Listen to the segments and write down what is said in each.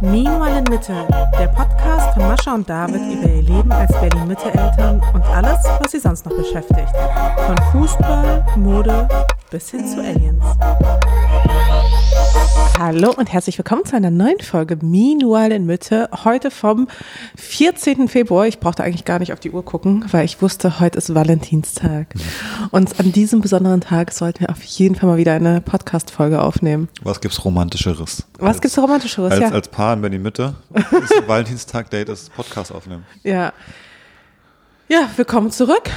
Meanwhile in Mitte, der Podcast von Mascha und David über ihr Leben als Berlin-Mitte-Eltern und alles, was sie sonst noch beschäftigt. Von Fußball, Mode bis hin zu Aliens. Hallo und herzlich willkommen zu einer neuen Folge Meanwhile in Mitte. Heute vom 14. Februar. Ich brauchte eigentlich gar nicht auf die Uhr gucken, weil ich wusste, heute ist Valentinstag. Und an diesem besonderen Tag sollten wir auf jeden Fall mal wieder eine Podcast-Folge aufnehmen. Was gibt's Romantischeres? Was als, gibt's Romantischeres? Als, ja. als Paar in Berlin Mitte. ist Valentinstag-Date ist Podcast aufnehmen. ja. Ja, willkommen zurück.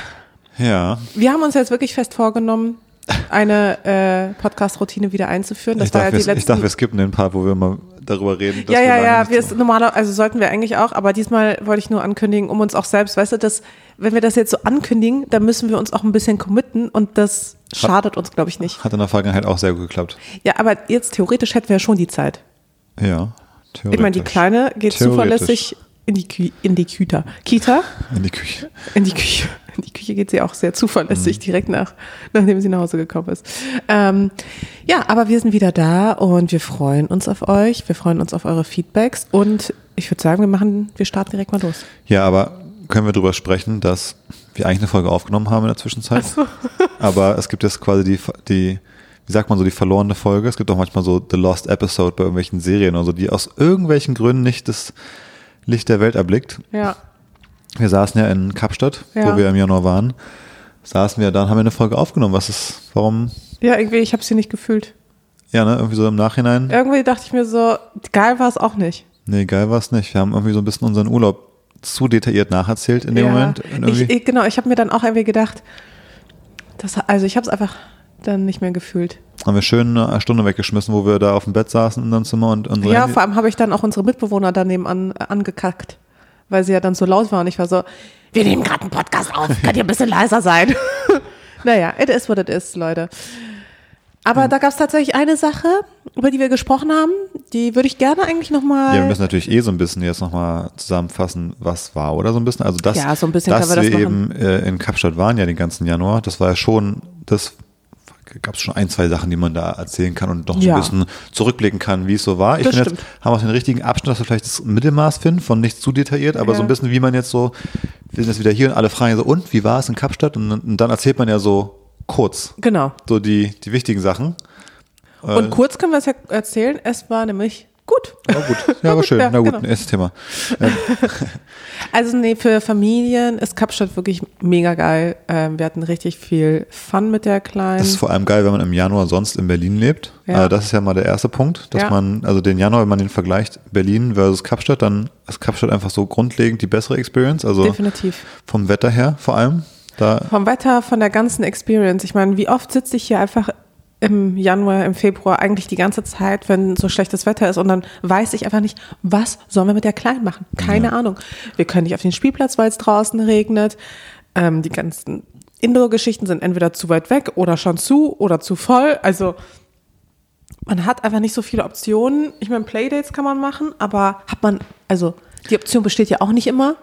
Ja. Wir haben uns jetzt wirklich fest vorgenommen, eine äh, Podcast-Routine wieder einzuführen. Das Ich war ja dachte, die wir, ich letzten. dachte, wir skippen den Part, wo wir mal darüber reden. dass ja, wir ja, ja, wir so- normaler, also sollten wir eigentlich auch, aber diesmal wollte ich nur ankündigen, um uns auch selbst, weißt du, dass, wenn wir das jetzt so ankündigen, dann müssen wir uns auch ein bisschen committen und das schadet uns, glaube ich, nicht. Hat in der Vergangenheit auch sehr gut geklappt. Ja, aber jetzt theoretisch hätten wir ja schon die Zeit. Ja. Ich meine, die theoretisch. Kleine geht Theoretisch. zuverlässig in die, Kü in die Kita. Kita? In die Küche. In die Küche. In die Küche geht sie auch sehr zuverlässig, Mhm. direkt nach, nachdem sie nach Hause gekommen ist. Ähm, ja, aber wir sind wieder da und wir freuen uns auf euch. Wir freuen uns auf eure Feedbacks und ich würde sagen, wir machen, wir starten direkt mal los. Ja, aber können wir darüber sprechen, dass wir eigentlich eine Folge aufgenommen haben in der Zwischenzeit? Aber es gibt jetzt quasi die, die, wie sagt man so, die verlorene Folge. Es gibt auch manchmal so The Lost Episode bei irgendwelchen Serien oder so, die aus irgendwelchen Gründen nicht das Licht der Welt erblickt. Ja. Wir saßen ja in Kapstadt, Ja. wo wir im Januar waren. Saßen wir, dann haben wir eine Folge aufgenommen. Was ist, warum? Ja, irgendwie, ich habe sie nicht gefühlt. Ja, ne, irgendwie so im Nachhinein. Irgendwie dachte ich mir so, geil war es auch nicht. Nee, geil war es nicht. Wir haben irgendwie so ein bisschen unseren Urlaub zu detailliert nacherzählt in dem ja. Moment. Und Ich, ich, genau, ich habe mir dann auch irgendwie gedacht, das, also ich habe es einfach dann nicht mehr gefühlt. haben wir schön eine Stunde weggeschmissen, wo wir da auf dem Bett saßen in unserem Zimmer und unsere Ja, vor allem habe ich dann auch unsere Mitbewohner daneben an, angekackt, weil sie ja dann so laut waren. Ich war so, wir nehmen gerade einen Podcast auf, könnt ihr ein bisschen leiser sein? naja, it is what it is, Leute. Aber da gab es tatsächlich eine Sache, über die wir gesprochen haben, die würde ich gerne eigentlich nochmal. Ja, wir müssen natürlich eh so ein bisschen jetzt nochmal zusammenfassen, was war, oder so ein bisschen. Also das, Ja, so ein bisschen dass wir das wir eben äh, in Kapstadt waren ja den ganzen Januar, das war ja schon, das gab es schon ein, zwei Sachen, die man da erzählen kann und noch so Ja. ein bisschen zurückblicken kann, wie es so war. Ich finde jetzt, haben wir auch den richtigen Abschnitt, dass wir vielleicht das Mittelmaß finden, von nicht zu detailliert, aber Ja. so ein bisschen, wie man jetzt so, wir sind jetzt wieder hier und alle fragen so, und, wie war es in Kapstadt? Und, und dann erzählt man ja so kurz, Genau. so die, die wichtigen Sachen. Äh. Und kurz können wir es ja erzählen, es war nämlich gut. Ja, gut. Ja, aber schön. Ja, Na gut, genau. nächstes Thema. Also nee, für Familien ist Kapstadt wirklich mega geil. Ähm, wir hatten richtig viel Fun mit der Kleinen. Das ist vor allem geil, wenn man im Januar sonst in Berlin lebt. Ja. Äh, Das ist ja mal der erste Punkt, dass Ja. man, also den Januar, wenn man den vergleicht, Berlin versus Kapstadt, dann ist Kapstadt einfach so grundlegend die bessere Experience. Also Definitiv. vom Wetter her vor allem. Da, Vom Wetter, von der ganzen Experience. Ich meine, wie oft sitze ich hier einfach im Januar, im Februar, eigentlich die ganze Zeit, wenn so schlechtes Wetter ist und dann weiß ich einfach nicht, was sollen wir mit der Kleinen machen? Keine Ahnung. Wir können nicht auf den Spielplatz, weil es draußen regnet. Ähm, die ganzen Indoor-Geschichten sind entweder zu weit weg oder schon zu oder zu voll. Also man hat einfach nicht so viele Optionen. Ich meine, Playdates kann man machen, aber hat man, also die Option besteht ja auch nicht immer.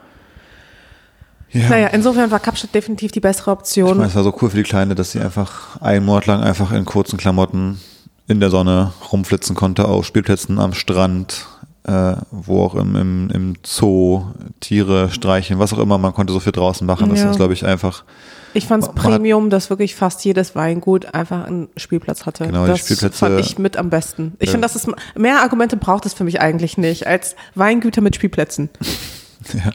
Ja. Naja, insofern war Kapstadt definitiv die bessere Ich Option. meine, es war so cool für die Kleine, dass sie einfach einen Monat lang einfach in kurzen Klamotten in der Sonne rumflitzen konnte, auf Spielplätzen am Strand, äh, wo auch im, im, im Zoo, Tiere streicheln, was auch immer, man konnte so viel draußen machen. Das Ja. ist, glaube ich, einfach Ich fand es Man hat- Premium, dass wirklich fast jedes Weingut einfach einen Spielplatz hatte. Genau, die das Spielplätze- fand ich mit am besten. Ich Ja. finde, das ist mehr Argumente braucht es für mich eigentlich nicht als Weingüter mit Spielplätzen. Ja,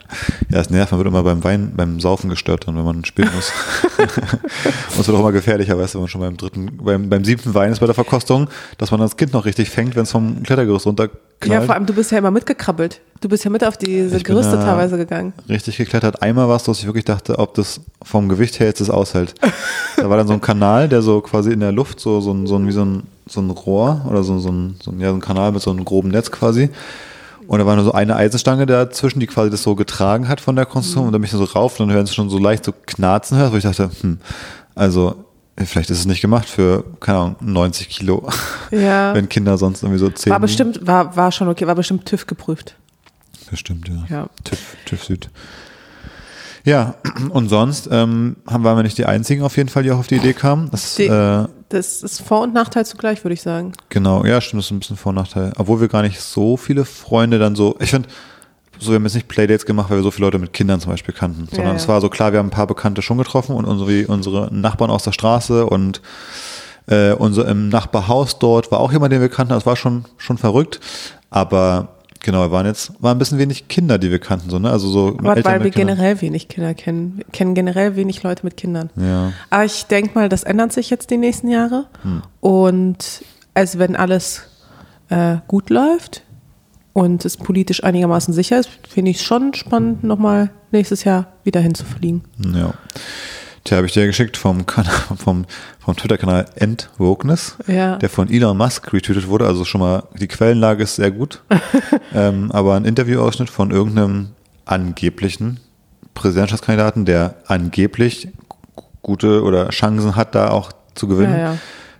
ja, es nervt, man wird immer beim Wein, beim Saufen gestört, dann, wenn man spielen muss. Und es wird auch immer gefährlicher, weißt du, wenn man schon beim dritten, beim, beim siebten Wein ist bei der Verkostung, dass man das Kind noch richtig fängt, wenn es vom Klettergerüst runterknallt. Ja, vor allem du bist ja immer mitgekrabbelt. Du bist ja mit auf diese Ich bin Gerüste da- teilweise gegangen. richtig geklettert. Einmal war es dass ich wirklich dachte, ob das vom Gewicht her jetzt das aushält. da war dann so ein Kanal, der so quasi in der Luft, so, so, ein, so ein, wie so ein, so ein Rohr oder so, so, ein, so, ein, ja, so ein Kanal mit so einem groben Netz quasi. Und da war nur so eine Eisenstange dazwischen, die quasi das so getragen hat von der Konstruktion. Und dann bin ich so rauf und dann hören sie schon so leicht so knarzen hört, wo ich dachte, hm, also vielleicht ist es nicht gemacht für, keine Ahnung, 90 Kilo. Ja. Wenn Kinder sonst irgendwie so 10. War bestimmt, war, war schon okay, war bestimmt TÜV geprüft. Bestimmt, ja. Ja. TÜV, TÜV Süd. Ja, und sonst ähm, haben waren wir nicht die einzigen auf jeden Fall, die auch auf die Idee kamen. Das, Die- äh, das ist Vor- und Nachteil zugleich, würde ich sagen. Genau, ja, stimmt, das ist ein bisschen Vor- und Nachteil. Obwohl wir gar nicht so viele Freunde dann so, ich finde, so, wir haben jetzt nicht Playdates gemacht, weil wir so viele Leute mit Kindern zum Beispiel kannten, sondern ja. es war so klar, wir haben ein paar Bekannte schon getroffen und unsere, unsere Nachbarn aus der Straße und äh, unser im Nachbarhaus dort war auch jemand, den wir kannten. Das war schon, schon verrückt. Aber genau, wir waren jetzt, waren ein bisschen wenig Kinder, die wir kannten, so, ne? Also so Aber weil wir mit Kindern. generell wenig Kinder kennen. Wir kennen generell wenig Leute mit Kindern. Ja. Aber ich denke mal, das ändert sich jetzt die nächsten Jahre. Hm. Und also wenn alles äh, gut läuft und es politisch einigermaßen sicher ist, finde ich es schon spannend, nochmal nächstes Jahr wieder hinzufliegen. Ja. Tja, habe ich dir geschickt vom, vom, vom Twitter-Kanal Endwokeness, Ja. der von Elon Musk retweetet wurde. Also schon mal, die Quellenlage ist sehr gut. ähm, aber ein Interviewausschnitt von irgendeinem angeblichen Präsidentschaftskandidaten, der angeblich gute oder Chancen hat, da auch zu gewinnen, Ja, ja.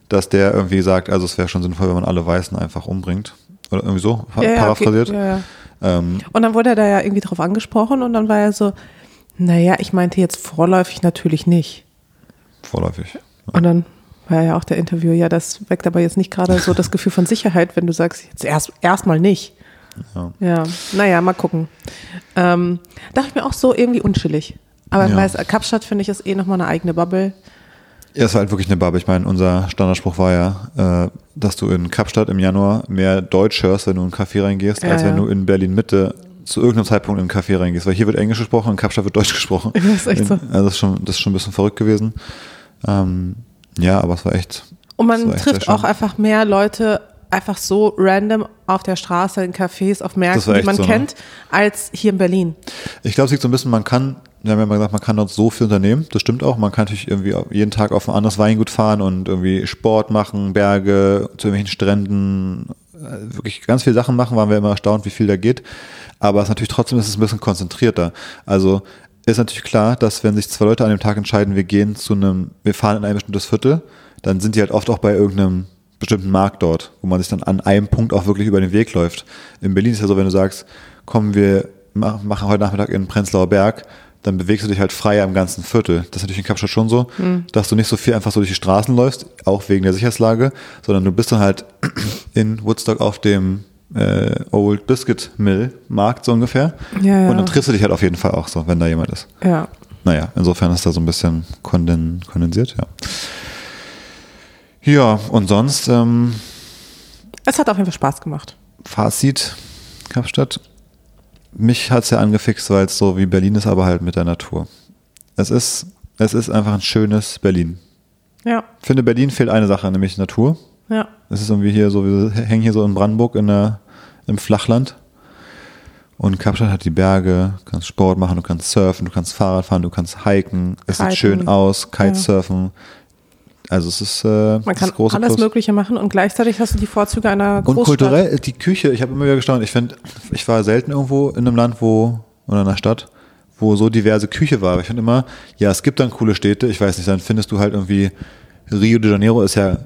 dass der irgendwie sagt, also es wäre schon sinnvoll, wenn man alle Weißen einfach umbringt. Oder irgendwie so, paraphrasiert. okay. Ähm, Und dann wurde er da ja irgendwie drauf angesprochen und dann war er so, naja, ich meinte jetzt vorläufig natürlich nicht. vorläufig. Und dann war ja auch der Interviewer, ja, das weckt aber jetzt nicht gerade so das Gefühl von Sicherheit, wenn du sagst, jetzt erst erstmal nicht. Ja. Ja, naja, mal gucken. Ähm, dachte ich mir auch so irgendwie unschillig. Aber Ja. weiß, Kapstadt finde ich ist eh nochmal eine eigene Bubble. Ja, es war halt wirklich eine Bubble. Ich meine, unser Standardspruch war ja, äh, dass du in Kapstadt im Januar mehr Deutsch hörst, wenn du in einen Café reingehst, Ja, als wenn ja. du in Berlin Mitte zu irgendeinem Zeitpunkt in einen Café reingehst. Weil hier wird Englisch gesprochen und in Kapstadt wird Deutsch gesprochen. Ja, ist echt so. Also das ist schon, das ist schon ein bisschen verrückt gewesen. Ähm, ja, aber es war echt. Und man trifft auch einfach mehr Leute einfach so random auf der Straße, in Cafés, auf Das Märkten, die man so, ne? kennt, als hier in Berlin. Ich glaube, es liegt so ein bisschen, man kann, wir haben ja mal gesagt, man kann dort so viel unternehmen. Das stimmt auch. Man kann natürlich irgendwie jeden Tag auf ein anderes Weingut fahren und irgendwie Sport machen, Berge, zu irgendwelchen Stränden, wirklich ganz viele Sachen machen, waren wir immer erstaunt, wie viel da geht. Aber es ist natürlich trotzdem ist es ein bisschen konzentrierter. Also ist natürlich klar, dass wenn sich zwei Leute an dem Tag entscheiden, wir gehen zu einem, wir fahren in ein bestimmtes Viertel, dann sind die halt oft auch bei irgendeinem bestimmten Markt dort, wo man sich dann an einem Punkt auch wirklich über den Weg läuft. In Berlin ist ja so, wenn du sagst, kommen wir mach- machen heute Nachmittag in Prenzlauer Berg, dann bewegst du dich halt frei am ganzen Viertel. Das ist natürlich in Kapstadt schon so, dass du nicht so viel einfach so durch die Straßen läufst, auch wegen der Sicherheitslage, sondern du bist dann halt in Woodstock auf dem äh, Old Biscuit Mill Markt so ungefähr. Ja, ja. Und dann triffst du dich halt auf jeden Fall auch so, wenn da jemand ist. Ja. Naja, insofern ist da so ein bisschen konden, kondensiert, ja. Ja, und sonst, ähm, Es hat auf jeden Fall Spaß gemacht. Fazit, Kapstadt. Mich hat's ja angefixt, weil es so wie Berlin ist, aber halt mit der Natur. Es ist, es ist einfach ein schönes Berlin. Ja, Ich finde, Berlin fehlt eine Sache, nämlich Natur. ja. Es ist irgendwie hier so, wir hängen hier so in Brandenburg in der, im Flachland. Und Kapstadt hat die Berge, du kannst Sport machen, du kannst surfen, du kannst Fahrrad fahren, du kannst hiken. Es sieht Kiten. schön aus, Kitesurfen. Also es ist, äh, Man kann alles Plus. mögliche machen und gleichzeitig hast du die Vorzüge einer Und Großstadt. kulturell, die Küche, ich habe immer wieder gestaunt. Ich finde, ich war selten irgendwo in einem Land, wo, oder in einer Stadt, wo so diverse Küche war. Ich finde immer, ja, es gibt dann coole Städte, ich weiß nicht, dann findest du halt irgendwie, Rio de Janeiro ist ja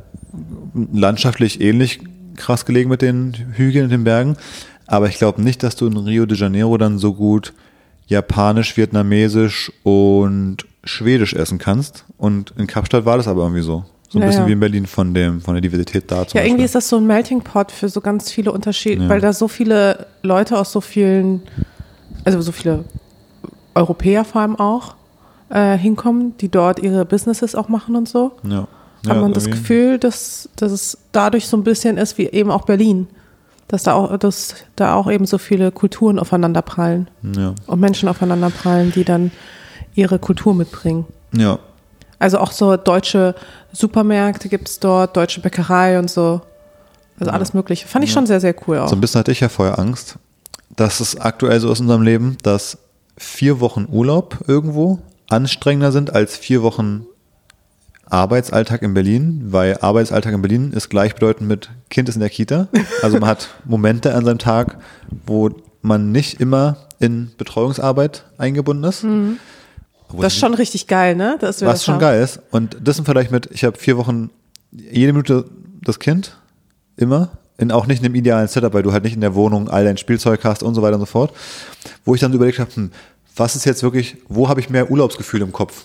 landschaftlich ähnlich krass gelegen mit den Hügeln und den Bergen. Aber ich glaube nicht, dass du in Rio de Janeiro dann so gut Japanisch, Vietnamesisch und Schwedisch essen kannst. Und in Kapstadt war das aber irgendwie so. So ein Ja, bisschen wie in Berlin von dem, von der Diversität da Ja, irgendwie Beispiel. ist das so ein Melting Pot für so ganz viele Unterschiede, Ja. weil da so viele Leute aus so vielen, also so viele Europäer vor allem auch, äh, hinkommen, die dort ihre Businesses auch machen und so. Ja. Hat Ja, man das irgendwie. Gefühl, dass, dass es dadurch so ein bisschen ist wie eben auch Berlin. Dass da auch, dass da auch eben so viele Kulturen aufeinander prallen Ja. und Menschen aufeinander prallen, die dann ihre Kultur mitbringen. Ja. Also auch so deutsche Supermärkte gibt es dort, deutsche Bäckerei und so. Also alles Mögliche. Fand ich schon sehr, sehr cool auch. So ein bisschen hatte ich ja vorher Angst, dass es aktuell so ist in unserem Leben, dass vier Wochen Urlaub irgendwo anstrengender sind als vier Wochen Arbeitsalltag in Berlin, weil Arbeitsalltag in Berlin ist gleichbedeutend mit Kind ist in der Kita. Also man hat Momente an seinem Tag, wo man nicht immer in Betreuungsarbeit eingebunden ist. Mhm. Das ist schon richtig geil, ne? Was das schon haben. geil ist. Und das sind vielleicht mit, ich habe vier Wochen, jede Minute das Kind, immer, in, auch nicht in einem idealen Setup, weil du halt nicht in der Wohnung all dein Spielzeug hast und so weiter und so fort. Wo ich dann überlegt habe, hm, was ist jetzt wirklich, wo habe ich mehr Urlaubsgefühl im Kopf?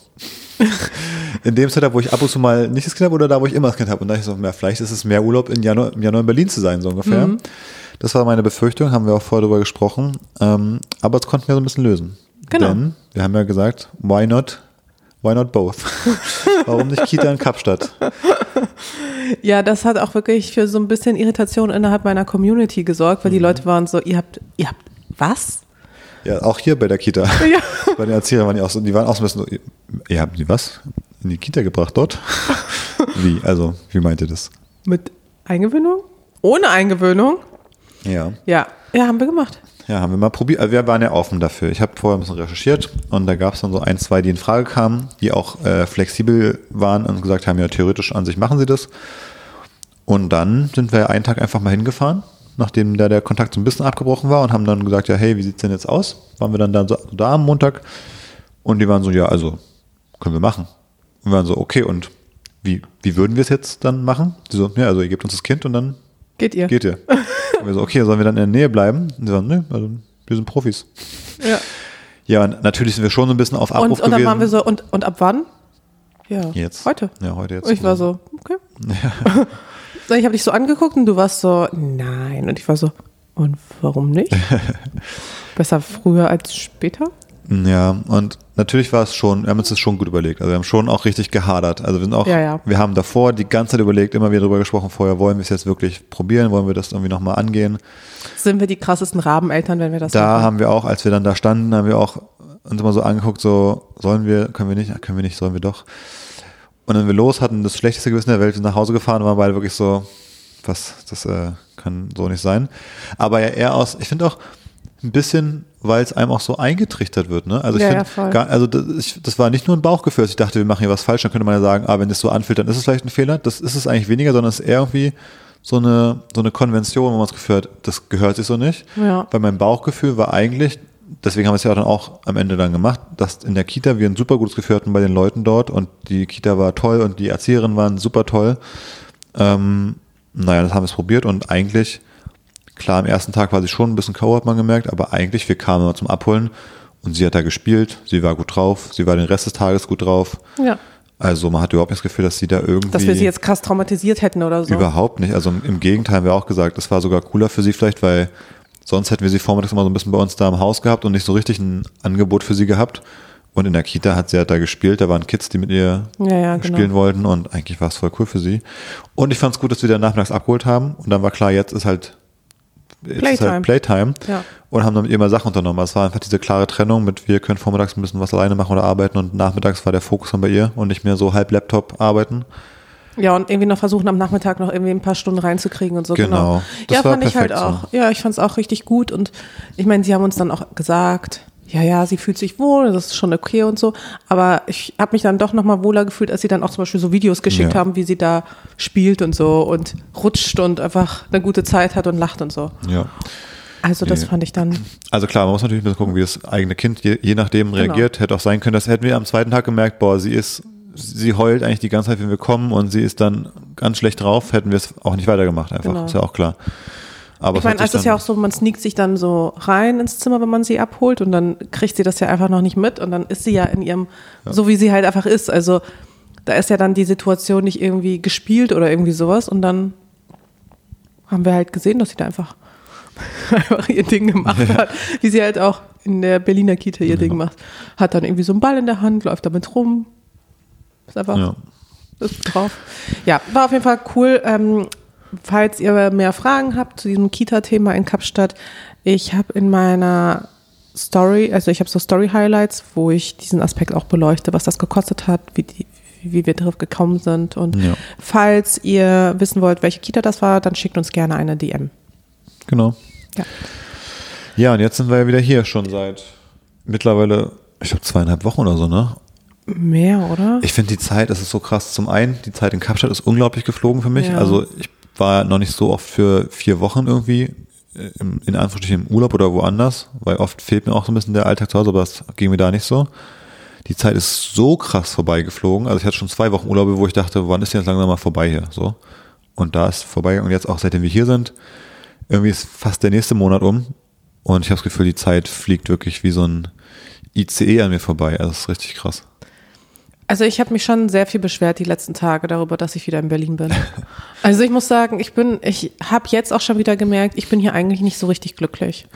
in dem Setup, wo ich ab und zu mal nicht das Kind habe oder da, wo ich immer das Kind habe. Und da ich so, ja, vielleicht ist es mehr Urlaub im Januar, im Januar in Berlin zu sein, so ungefähr. Mhm. Das war meine Befürchtung, haben wir auch vorher drüber gesprochen. Ähm, aber das konnten wir so ein bisschen lösen. Genau. Denn wir haben ja gesagt, why not, why not both? Warum nicht Kita in Kapstadt? Ja, das hat auch wirklich für so ein bisschen Irritation innerhalb meiner Community gesorgt, weil die Leute waren so, ihr habt, ihr habt was? Ja, auch hier bei der Kita. Ja. Bei den Erziehern waren die auch so, die waren auch so ein bisschen so, ihr habt die was? In die Kita gebracht dort? wie? Also, wie meint ihr das? Mit Eingewöhnung? Ohne Eingewöhnung? Ja. Ja, ja, haben wir gemacht. Ja, haben wir mal probiert. Also wir waren ja offen dafür. Ich habe vorher ein bisschen recherchiert und da gab es dann so ein, zwei, die in Frage kamen, die auch äh, flexibel waren und gesagt haben, ja, theoretisch an sich machen sie das. Und dann sind wir einen Tag einfach mal hingefahren, nachdem da der Kontakt so ein bisschen abgebrochen war und haben dann gesagt, ja, hey, wie sieht's denn jetzt aus? Waren wir dann da, so, da am Montag und die waren so, ja, also können wir machen. Und wir waren so, okay, und wie, wie würden wir es jetzt dann machen? Die so, ja, also ihr gebt uns das Kind und dann Geht ihr? geht ihr. Und wir so, okay, sollen wir dann in der Nähe bleiben? Und die so, nee, also wir sind Profis. Ja. Ja, und natürlich sind wir schon so ein bisschen auf Und, Abruf und dann gewesen. waren wir so, und, und ab wann? Ja. Jetzt. Heute. Ja, heute jetzt. Und ich war so, okay. Ich habe dich so angeguckt und du warst so, nein. Und ich war so, und warum nicht? Besser früher als später? Ja, und natürlich war es schon, wir haben uns das schon gut überlegt. Also wir haben schon auch richtig gehadert. Also wir sind auch, Ja, ja. wir haben davor die ganze Zeit überlegt, immer wieder drüber gesprochen, vorher wollen wir es jetzt wirklich probieren, wollen wir das irgendwie nochmal angehen. Sind wir die krassesten Rabeneltern, wenn wir das Da machen? haben wir auch, als wir dann da standen, haben wir auch uns immer so angeguckt, so, sollen wir, können wir nicht, können wir nicht, sollen wir doch. Und dann wir los, hatten das schlechteste Gewissen der Welt, sind nach Hause gefahren und waren beide wirklich so, was, das äh, kann so nicht sein. Aber ja eher aus, ich finde auch ein bisschen, weil es einem auch so eingetrichtert wird, ne? Also ich Ja, ja, voll. gar- also das, ich, das war nicht nur ein Bauchgefühl, dass ich dachte, wir machen hier was falsch, dann könnte man ja sagen, ah, wenn das so anfühlt, dann ist es vielleicht ein Fehler. Das ist es eigentlich weniger, sondern es ist eher irgendwie so eine, so eine Konvention, wo man das Gefühl hat, das gehört sich so nicht. Ja. Weil mein Bauchgefühl war eigentlich, deswegen haben wir es ja dann auch am Ende dann gemacht, dass in der Kita wir ein super gutes Gefühl hatten bei den Leuten dort und die Kita war toll und die Erzieherinnen waren super toll. Ähm, naja, das haben wir es probiert und eigentlich, klar, am ersten Tag war sie schon ein bisschen K.O., hat man gemerkt, aber eigentlich, wir kamen immer zum Abholen und sie hat da gespielt, sie war gut drauf, sie war den Rest des Tages gut drauf. Ja. Also man hat überhaupt nicht das Gefühl, dass sie da irgendwie Dass wir sie jetzt krass traumatisiert hätten oder so. Überhaupt nicht. Also im Gegenteil haben wir auch gesagt, das war sogar cooler für sie vielleicht, weil sonst hätten wir sie vormittags immer so ein bisschen bei uns da im Haus gehabt und nicht so richtig ein Angebot für sie gehabt. Und in der Kita hat sie halt da gespielt, da waren Kids, die mit ihr Ja, ja, genau. spielen wollten und eigentlich war es voll cool für sie. Und ich fand es gut, dass wir dann nachmittags abgeholt haben und dann war klar, jetzt ist halt Playtime. halt Playtime. Ja. Und haben dann mit ihr mal Sachen unternommen. Es war einfach diese klare Trennung mit, wir können vormittags ein bisschen was alleine machen oder arbeiten und nachmittags war der Fokus dann bei ihr und nicht mehr so halb Laptop arbeiten. Ja, und irgendwie noch versuchen, am Nachmittag noch irgendwie ein paar Stunden reinzukriegen und so. Genau. Das ja, fand ich halt auch. Ja, ich fand es auch richtig gut. Und ich meine, sie haben uns dann auch gesagt, ja, ja, sie fühlt sich wohl, das ist schon okay und so. Aber ich habe mich dann doch nochmal wohler gefühlt, als sie dann auch zum Beispiel so Videos geschickt Ja. haben, wie sie da spielt und so und rutscht und einfach eine gute Zeit hat und lacht und so. Ja. Also das Nee. fand ich dann, Also klar, man muss natürlich ein bisschen gucken, wie das eigene Kind je, je nachdem Genau. reagiert. Hätte auch sein können, das hätten wir am zweiten Tag gemerkt, boah, sie ist, sie heult eigentlich die ganze Zeit, wenn wir kommen und sie ist dann ganz schlecht drauf, hätten wir es auch nicht weitergemacht einfach. Genau. Ist ja auch klar. Aber ich meine, es ist ja auch so, man sneakt sich dann so rein ins Zimmer, wenn man sie abholt und dann kriegt sie das ja einfach noch nicht mit und dann ist sie ja in ihrem, so wie sie halt einfach ist. Also da ist ja dann die Situation nicht irgendwie gespielt oder irgendwie sowas und dann haben wir halt gesehen, dass sie da einfach, einfach ihr Ding gemacht hat, wie sie halt auch in der Berliner Kita ihr Ding macht. Hat dann irgendwie so einen Ball in der Hand, läuft damit rum. Ist einfach Ja. ist drauf. Ja, war auf jeden Fall cool. Ähm, falls ihr mehr Fragen habt zu diesem Kita-Thema in Kapstadt, ich habe in meiner Story, also ich habe so Story-Highlights, wo ich diesen Aspekt auch beleuchte, was das gekostet hat, wie, die, wie wir darauf gekommen sind. Und Ja. falls ihr wissen wollt, welche Kita das war, dann schickt uns gerne eine DM. Genau. Ja. Ja, und jetzt sind wir ja wieder hier schon seit mittlerweile, ich glaube, zweieinhalb Wochen oder so, ne? Mehr, oder? Ich finde die Zeit, das ist so krass. Zum einen, die Zeit in Kapstadt ist unglaublich geflogen für mich. Ja. Also ich war noch nicht so oft für vier Wochen irgendwie äh, im, in Anführungsstrichen im Urlaub oder woanders, weil oft fehlt mir auch so ein bisschen der Alltag zu Hause, aber das ging mir da nicht so. Die Zeit ist so krass vorbeigeflogen. Also ich hatte schon zwei Wochen Urlaube, wo ich dachte, wann ist denn jetzt langsam mal vorbei hier? So. Und da ist vorbei. Und jetzt auch seitdem wir hier sind, irgendwie ist fast der nächste Monat um. Und ich habe das Gefühl, die Zeit fliegt wirklich wie so ein ICE an mir vorbei. Also das ist richtig krass. Also ich habe mich schon sehr viel beschwert die letzten Tage darüber, dass ich wieder in Berlin bin. Also ich muss sagen, ich bin, ich habe jetzt auch schon wieder gemerkt, ich bin hier eigentlich nicht so richtig glücklich.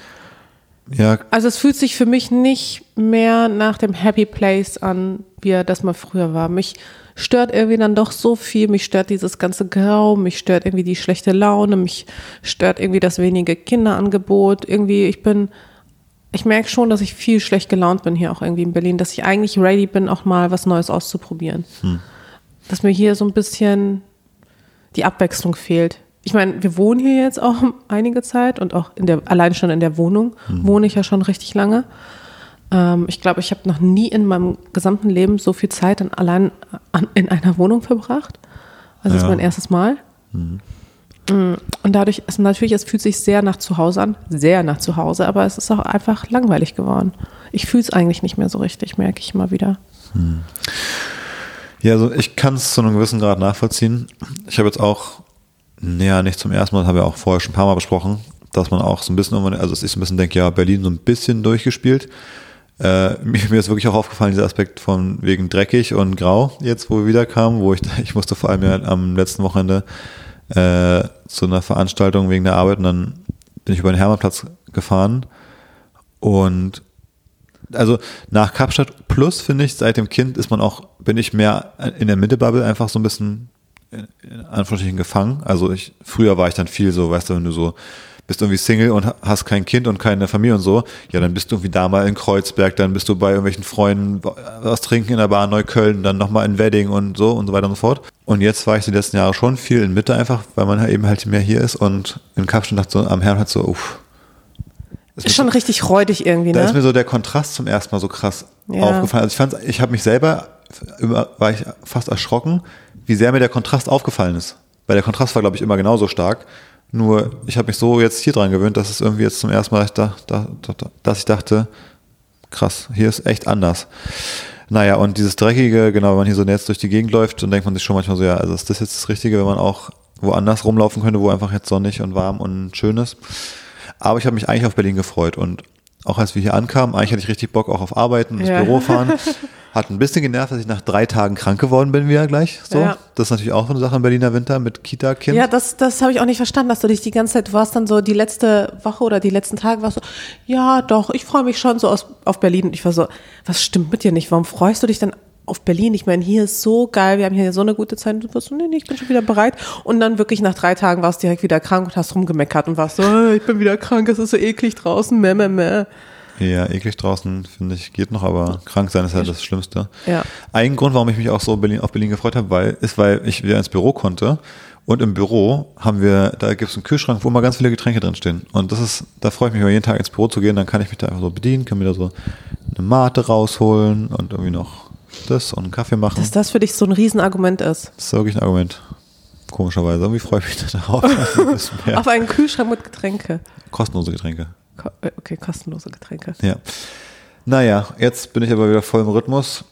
Ja, Also es fühlt sich für mich nicht mehr nach dem Happy Place an, wie er das mal früher war. Mich stört irgendwie dann doch so viel. Mich stört dieses ganze Grau, mich stört irgendwie die schlechte Laune, mich stört irgendwie das wenige Kinderangebot. Irgendwie, ich bin, ich merke schon, dass ich viel schlecht gelaunt bin hier auch irgendwie in Berlin, dass ich eigentlich ready bin, auch mal was Neues auszuprobieren. Dass mir hier so ein bisschen die Abwechslung fehlt. Ich meine, wir wohnen hier jetzt auch einige Zeit und auch in der, allein schon in der Wohnung wohne ich ja schon richtig lange. Ähm, ich glaube, ich habe noch nie in meinem gesamten Leben so viel Zeit in, allein an, in einer Wohnung verbracht. Also das ist Ja. mein erstes Mal. Mm, Und dadurch ist natürlich, es fühlt sich sehr nach Zuhause an, sehr nach Zuhause, aber es ist auch einfach langweilig geworden. Ich fühle es eigentlich nicht mehr so richtig, merke ich immer wieder. Ja, also ich kann es zu einem gewissen Grad nachvollziehen. Ich habe jetzt auch, naja, nicht zum ersten Mal, das haben wir auch vorher schon ein paar Mal besprochen, dass man auch so ein bisschen, also dass ich so ein bisschen denke, ja, Berlin so ein bisschen durchgespielt. Äh, mir, mir ist wirklich auch aufgefallen, dieser Aspekt von wegen dreckig und grau, jetzt wo wir wieder kamen, wo ich, ich musste vor allem ja am letzten Wochenende äh, zu einer Veranstaltung wegen der Arbeit und dann bin ich über den Hermannplatz gefahren und also nach Kapstadt plus finde ich, seit dem Kind ist man auch, bin ich mehr in der Mitte-Bubble einfach so ein bisschen in Anführungsstrichen gefangen. Also ich, früher war ich dann viel so, weißt du, wenn du so bist irgendwie Single und hast kein Kind und keine Familie und so, ja, dann bist du irgendwie da mal in Kreuzberg, dann bist du bei irgendwelchen Freunden was trinken in der Bar Neukölln, dann nochmal in Wedding und so und so weiter und so fort. Und jetzt war ich die letzten Jahre schon viel in Mitte einfach, weil man halt eben halt mehr hier ist und in Kapstadt dachte so am Herrn halt so, uff. Ist schon richtig räudig irgendwie, Da ist mir ne? so der Kontrast zum ersten Mal so krass Ja. aufgefallen. Also ich fand, ich habe mich selber, immer, war ich fast erschrocken, wie sehr mir der Kontrast aufgefallen ist. Weil der Kontrast war, glaube ich, immer genauso stark. Nur ich habe mich so jetzt hier dran gewöhnt, dass es irgendwie jetzt zum ersten Mal, da, da, da, da, dass ich dachte, krass, hier ist echt anders. Naja, und dieses Dreckige, genau, wenn man hier so jetzt durch die Gegend läuft, dann denkt man sich schon manchmal so, ja, also ist das jetzt das Richtige, wenn man auch woanders rumlaufen könnte, wo einfach jetzt sonnig und warm und schön ist. Aber ich habe mich eigentlich auf Berlin gefreut und auch als wir hier ankamen, eigentlich hatte ich richtig Bock auch auf Arbeiten, ins Ja. Büro fahren. Hat ein bisschen genervt, dass ich nach drei Tagen krank geworden bin wieder gleich. So. Ja. Das ist natürlich auch so eine Sache im Berliner Winter mit Kita-Kind. Ja, das, das habe ich auch nicht verstanden, dass du dich die ganze Zeit, du warst dann so die letzte Woche oder die letzten Tage warst so, ja doch, ich freue mich schon so aus, auf Berlin. Und ich war so, was stimmt mit dir nicht? Warum freust du dich denn auf Berlin? Ich meine, hier ist so geil, wir haben hier so eine gute Zeit. Und du warst so, nee, nee, ich bin schon wieder bereit. Und dann wirklich nach drei Tagen warst du direkt wieder krank und hast rumgemeckert und warst so, "Ah, ich bin wieder krank, es ist so eklig draußen, meh, meh, meh. Ja, eklig draußen, finde ich, geht noch, aber krank sein ist halt das Schlimmste. Ja. Ein Grund, warum ich mich auch so Berlin, auf Berlin gefreut habe, weil, ist, weil ich wieder ins Büro konnte. Und im Büro haben wir, da gibt es einen Kühlschrank, wo immer ganz viele Getränke drinstehen. Und das ist, da freue ich mich immer jeden Tag ins Büro zu gehen, dann kann ich mich da einfach so bedienen, kann mir da so eine Mate rausholen und irgendwie noch das und einen Kaffee machen. Dass das für dich so ein Riesenargument ist. Das ist wirklich ein Argument. Komischerweise. Irgendwie freue ich mich da darauf. ein. Auf einen Kühlschrank mit Getränke. Kostenlose Getränke. Ko- äh, Okay, kostenlose Getränke. Ja. Naja, jetzt bin ich aber wieder voll im Rhythmus.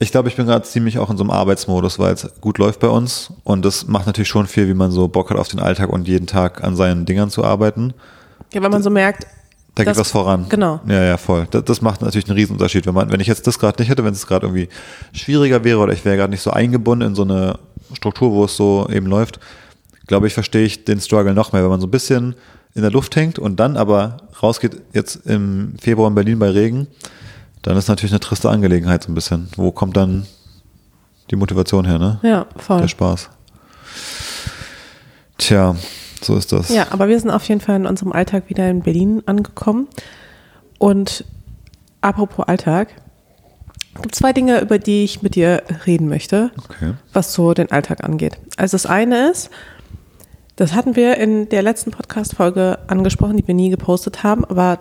Ich glaube, ich bin gerade ziemlich auch in so einem Arbeitsmodus, weil es gut läuft bei uns. Und das macht natürlich schon viel, wie man so Bock hat auf den Alltag und jeden Tag an seinen Dingern zu arbeiten. Ja, weil man so merkt, Da geht Das- was voran. genau. Ja, ja, voll. Das, das macht natürlich einen Riesenunterschied. Wenn man, wenn ich jetzt das gerade nicht hätte, wenn es gerade irgendwie schwieriger wäre oder ich wäre gerade nicht so eingebunden in so eine Struktur, wo es so eben läuft, glaube ich, verstehe ich den Struggle noch mehr, wenn man so ein bisschen in der Luft hängt und dann aber rausgeht, jetzt im Februar in Berlin bei Regen, dann ist natürlich eine triste Angelegenheit so ein bisschen. Wo kommt dann die Motivation her, ne? ja, voll. Der Spaß. Tja, so ist das. Ja, aber wir sind auf jeden Fall in unserem Alltag wieder in Berlin angekommen. Und apropos Alltag, es gibt zwei Dinge, über die ich mit dir reden möchte, Okay. was so den Alltag angeht. Also das eine ist, das hatten wir in der letzten Podcast-Folge angesprochen, die wir nie gepostet haben, aber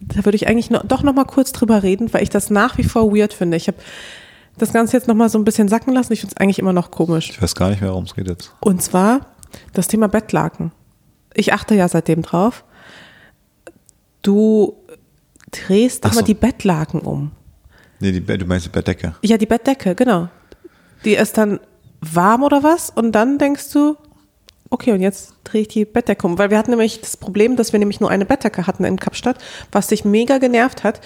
da würde ich eigentlich noch, doch noch mal kurz drüber reden, weil ich das nach wie vor weird finde. Ich habe das Ganze jetzt noch mal so ein bisschen sacken lassen. Ich finde es eigentlich immer noch komisch. Ich weiß gar nicht mehr, worum es geht jetzt. Und zwar das Thema Bettlaken. Ich achte ja seitdem drauf. Du drehst Ach immer so. die Bettlaken um. Nee, die, du meinst die Bettdecke. Ja, die Bettdecke, genau. Die ist dann warm oder was? Und dann denkst du, okay, und jetzt drehe ich die Bettdecke um. Weil wir hatten nämlich das Problem, dass wir nämlich nur eine Bettdecke hatten in Kapstadt, was dich mega genervt hat,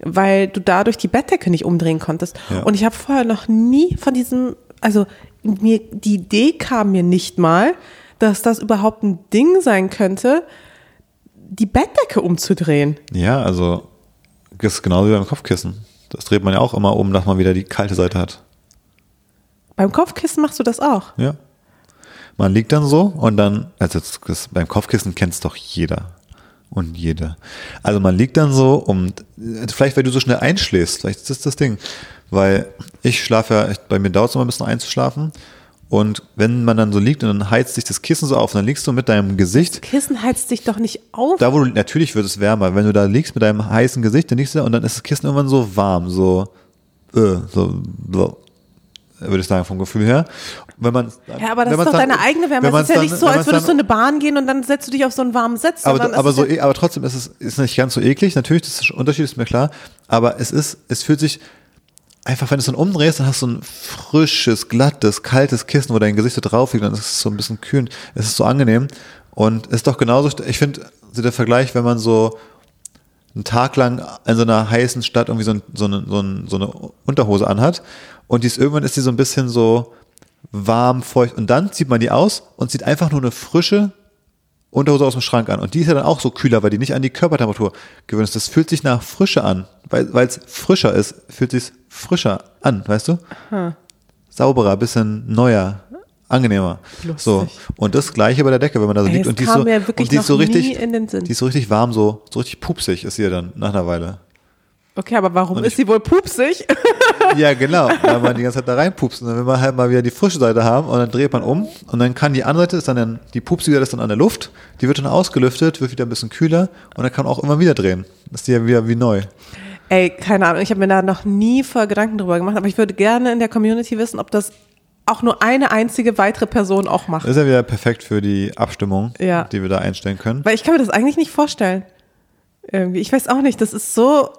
weil du dadurch die Bettdecke nicht umdrehen konntest. Ja. Und ich habe vorher noch nie von diesem, also mir, die Idee kam mir nicht mal, dass das überhaupt ein Ding sein könnte, die Bettdecke umzudrehen. Ja, also das ist genauso wie beim Kopfkissen. Das dreht man ja auch immer um, dass man wieder die kalte Seite hat. Beim Kopfkissen machst du das auch. Ja. Man liegt dann so und dann, also das, beim Kopfkissen kennt es doch jeder und jede. Also man liegt dann so und vielleicht, weil du so schnell einschläfst, vielleicht ist das das Ding. Weil ich schlafe ja, bei mir dauert es immer ein bisschen einzuschlafen. Und wenn man dann so liegt und dann heizt sich das Kissen so auf und dann liegst du mit deinem Gesicht, Kissen heizt dich doch nicht auf. da wo du, natürlich wird es wärmer, wenn du da liegst mit deinem heißen Gesicht, dann liegst du da und dann ist das Kissen irgendwann so warm, so, äh, so, so würde ich sagen, vom Gefühl her. Wenn man, ja, aber das ist doch dann- deine eigene Wärme. Es ist ja nicht so, als würdest du dann- in eine Bahn gehen und dann setzt du dich auf so einen warmen Sitz. aber, aber, ist so, ja, e- aber trotzdem ist es ist nicht ganz so eklig. Natürlich, das Unterschied ist mir klar. Aber es ist, es fühlt sich einfach, wenn du es dann umdrehst, dann hast du ein frisches, glattes, kaltes Kissen, wo dein Gesicht so drauf liegt. Dann ist es so ein bisschen kühl. Es ist so angenehm. Und es ist doch genauso, ich finde, so der Vergleich, wenn man so einen Tag lang in so einer heißen Stadt irgendwie so, ein, so, eine, so, ein, so eine Unterhose anhat und die ist, irgendwann ist die so ein bisschen so warm, feucht und dann zieht man die aus und sieht einfach nur eine frische Unterhose aus dem Schrank an. Und die ist ja dann auch so kühler, weil die nicht an die Körpertemperatur gewöhnt ist. Das fühlt sich nach Frische an. Weil es frischer ist, fühlt sich frischer an, weißt du? Sauberer, bisschen neuer, angenehmer. Lustig. So. Und das gleiche bei der Decke, wenn man da so Ey, liegt. Und die ist so, und die ist richtig, in den Sinn. die ist so richtig warm, so, so richtig pupsig ist sie dann nach einer Weile. Okay, aber warum Und ist sie wohl pupsig? Ja, genau, weil man die ganze Zeit da reinpupst. Und dann will man halt mal wieder die frische Seite haben und dann dreht man um und dann kann die andere Seite, ist dann, die pupsige Seite ist dann an der Luft, die wird dann ausgelüftet, wird wieder ein bisschen kühler und dann kann man auch immer wieder drehen. Das ist die ja wieder wie neu. Ey, keine Ahnung, ich habe mir da noch nie vor Gedanken drüber gemacht, aber ich würde gerne in der Community wissen, ob das auch nur eine einzige weitere Person auch macht. Das ist ja wieder perfekt für die Abstimmung, Ja. die wir da einstellen können. Weil ich kann mir das eigentlich nicht vorstellen. Irgendwie. Ich weiß auch nicht, das ist so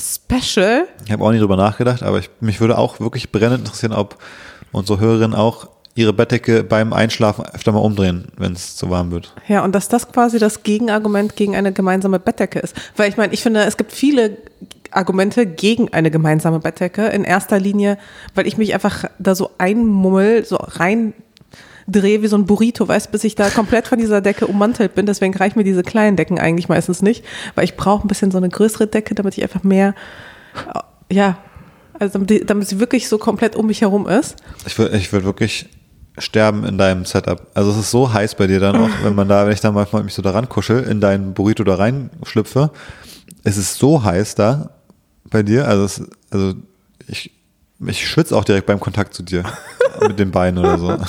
special. Ich habe auch nie drüber nachgedacht, aber ich, mich würde auch wirklich brennend interessieren, ob unsere Hörerinnen auch ihre Bettdecke beim Einschlafen öfter mal umdrehen, wenn es zu warm wird. Ja, und dass das quasi das Gegenargument gegen eine gemeinsame Bettdecke ist. Weil ich meine, ich finde, es gibt viele Argumente gegen eine gemeinsame Bettdecke. In erster Linie, weil ich mich einfach da so einmummel, so rein drehe wie so ein Burrito, weißt, bis ich da komplett von dieser Decke ummantelt bin. Deswegen reichen mir diese kleinen Decken eigentlich meistens nicht, weil ich brauche ein bisschen so eine größere Decke, damit ich einfach mehr, äh, ja, also damit, damit sie wirklich so komplett um mich herum ist. Ich würde ich würd wirklich sterben in deinem Setup. Also es ist so heiß bei dir dann auch, wenn man da, wenn ich dann manchmal mich so da rankuschel, in deinen Burrito da reinschlüpfe, es ist so heiß da bei dir, also, es, also ich, ich schwitze auch direkt beim Kontakt zu dir mit den Beinen oder so.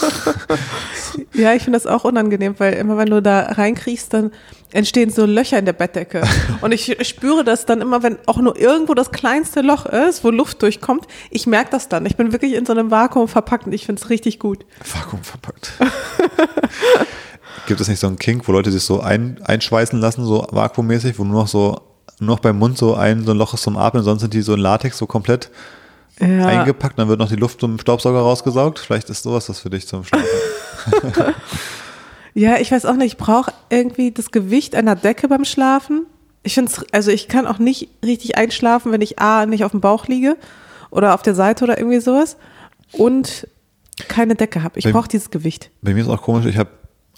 Ja, ich finde das auch unangenehm, weil immer wenn du da reinkriegst, dann entstehen so Löcher in der Bettdecke. Und ich spüre das dann immer, wenn auch nur irgendwo das kleinste Loch ist, wo Luft durchkommt. Ich merke das dann. Ich bin wirklich in so einem Vakuum verpackt und ich finde es richtig gut. Vakuum verpackt. Gibt es nicht so einen Kink, wo Leute sich so ein, einschweißen lassen, so vakuummäßig, wo nur noch so, nur noch beim Mund so ein, so ein Loch ist zum Atmen, sonst sind die so in Latex so komplett Ja. eingepackt, dann wird noch die Luft zum Staubsauger rausgesaugt. Vielleicht ist sowas das für dich zum Schlafen. Ja, ich weiß auch nicht. Ich brauche irgendwie das Gewicht einer Decke beim Schlafen. Ich finde also ich kann auch nicht richtig einschlafen, wenn ich A, nicht auf dem Bauch liege oder auf der Seite oder irgendwie sowas und keine Decke habe. Ich brauche dieses Gewicht. Bei mir ist auch komisch, ich habe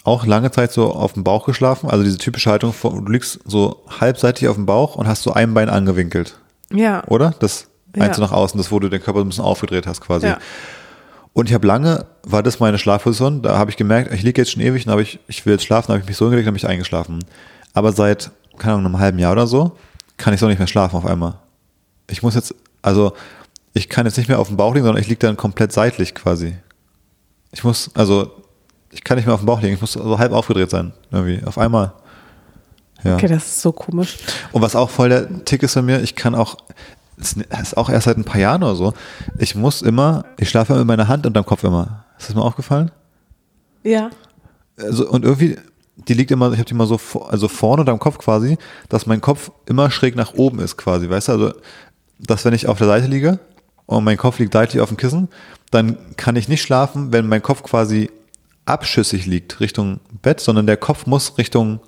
auch lange Zeit so auf dem Bauch geschlafen, also diese typische Haltung, du liegst so halbseitig auf dem Bauch und hast so ein Bein angewinkelt, Ja. oder? Das Ja. eins nach außen, das wo du den Körper so ein bisschen aufgedreht hast quasi. Ja. Und ich habe lange, war das meine Schlafposition, da habe ich gemerkt, ich liege jetzt schon ewig und habe ich, ich will jetzt schlafen, habe ich mich so hingelegt und habe ich eingeschlafen. Aber seit, keine Ahnung, einem halben Jahr oder so, kann ich so nicht mehr schlafen auf einmal. Ich muss jetzt, also ich kann jetzt nicht mehr auf dem Bauch liegen, sondern ich liege dann komplett seitlich quasi. Ich muss, also ich kann nicht mehr auf dem Bauch liegen, ich muss so halb aufgedreht sein, irgendwie, auf einmal. Ja. Okay, das ist so komisch. Und was auch voll der Tick ist bei mir, ich kann auch, das ist auch erst seit ein paar Jahren oder so, ich muss immer, ich schlafe immer mit meiner Hand unterm Kopf immer. Ist das mir aufgefallen? Ja. Also, und irgendwie, die liegt immer, ich habe die mal so, also vorne unterm Kopf quasi, dass mein Kopf immer schräg nach oben ist quasi, weißt du? Also, dass wenn ich auf der Seite liege und mein Kopf liegt seitlich auf dem Kissen, dann kann ich nicht schlafen, wenn mein Kopf quasi abschüssig liegt Richtung Bett, sondern der Kopf muss Richtung,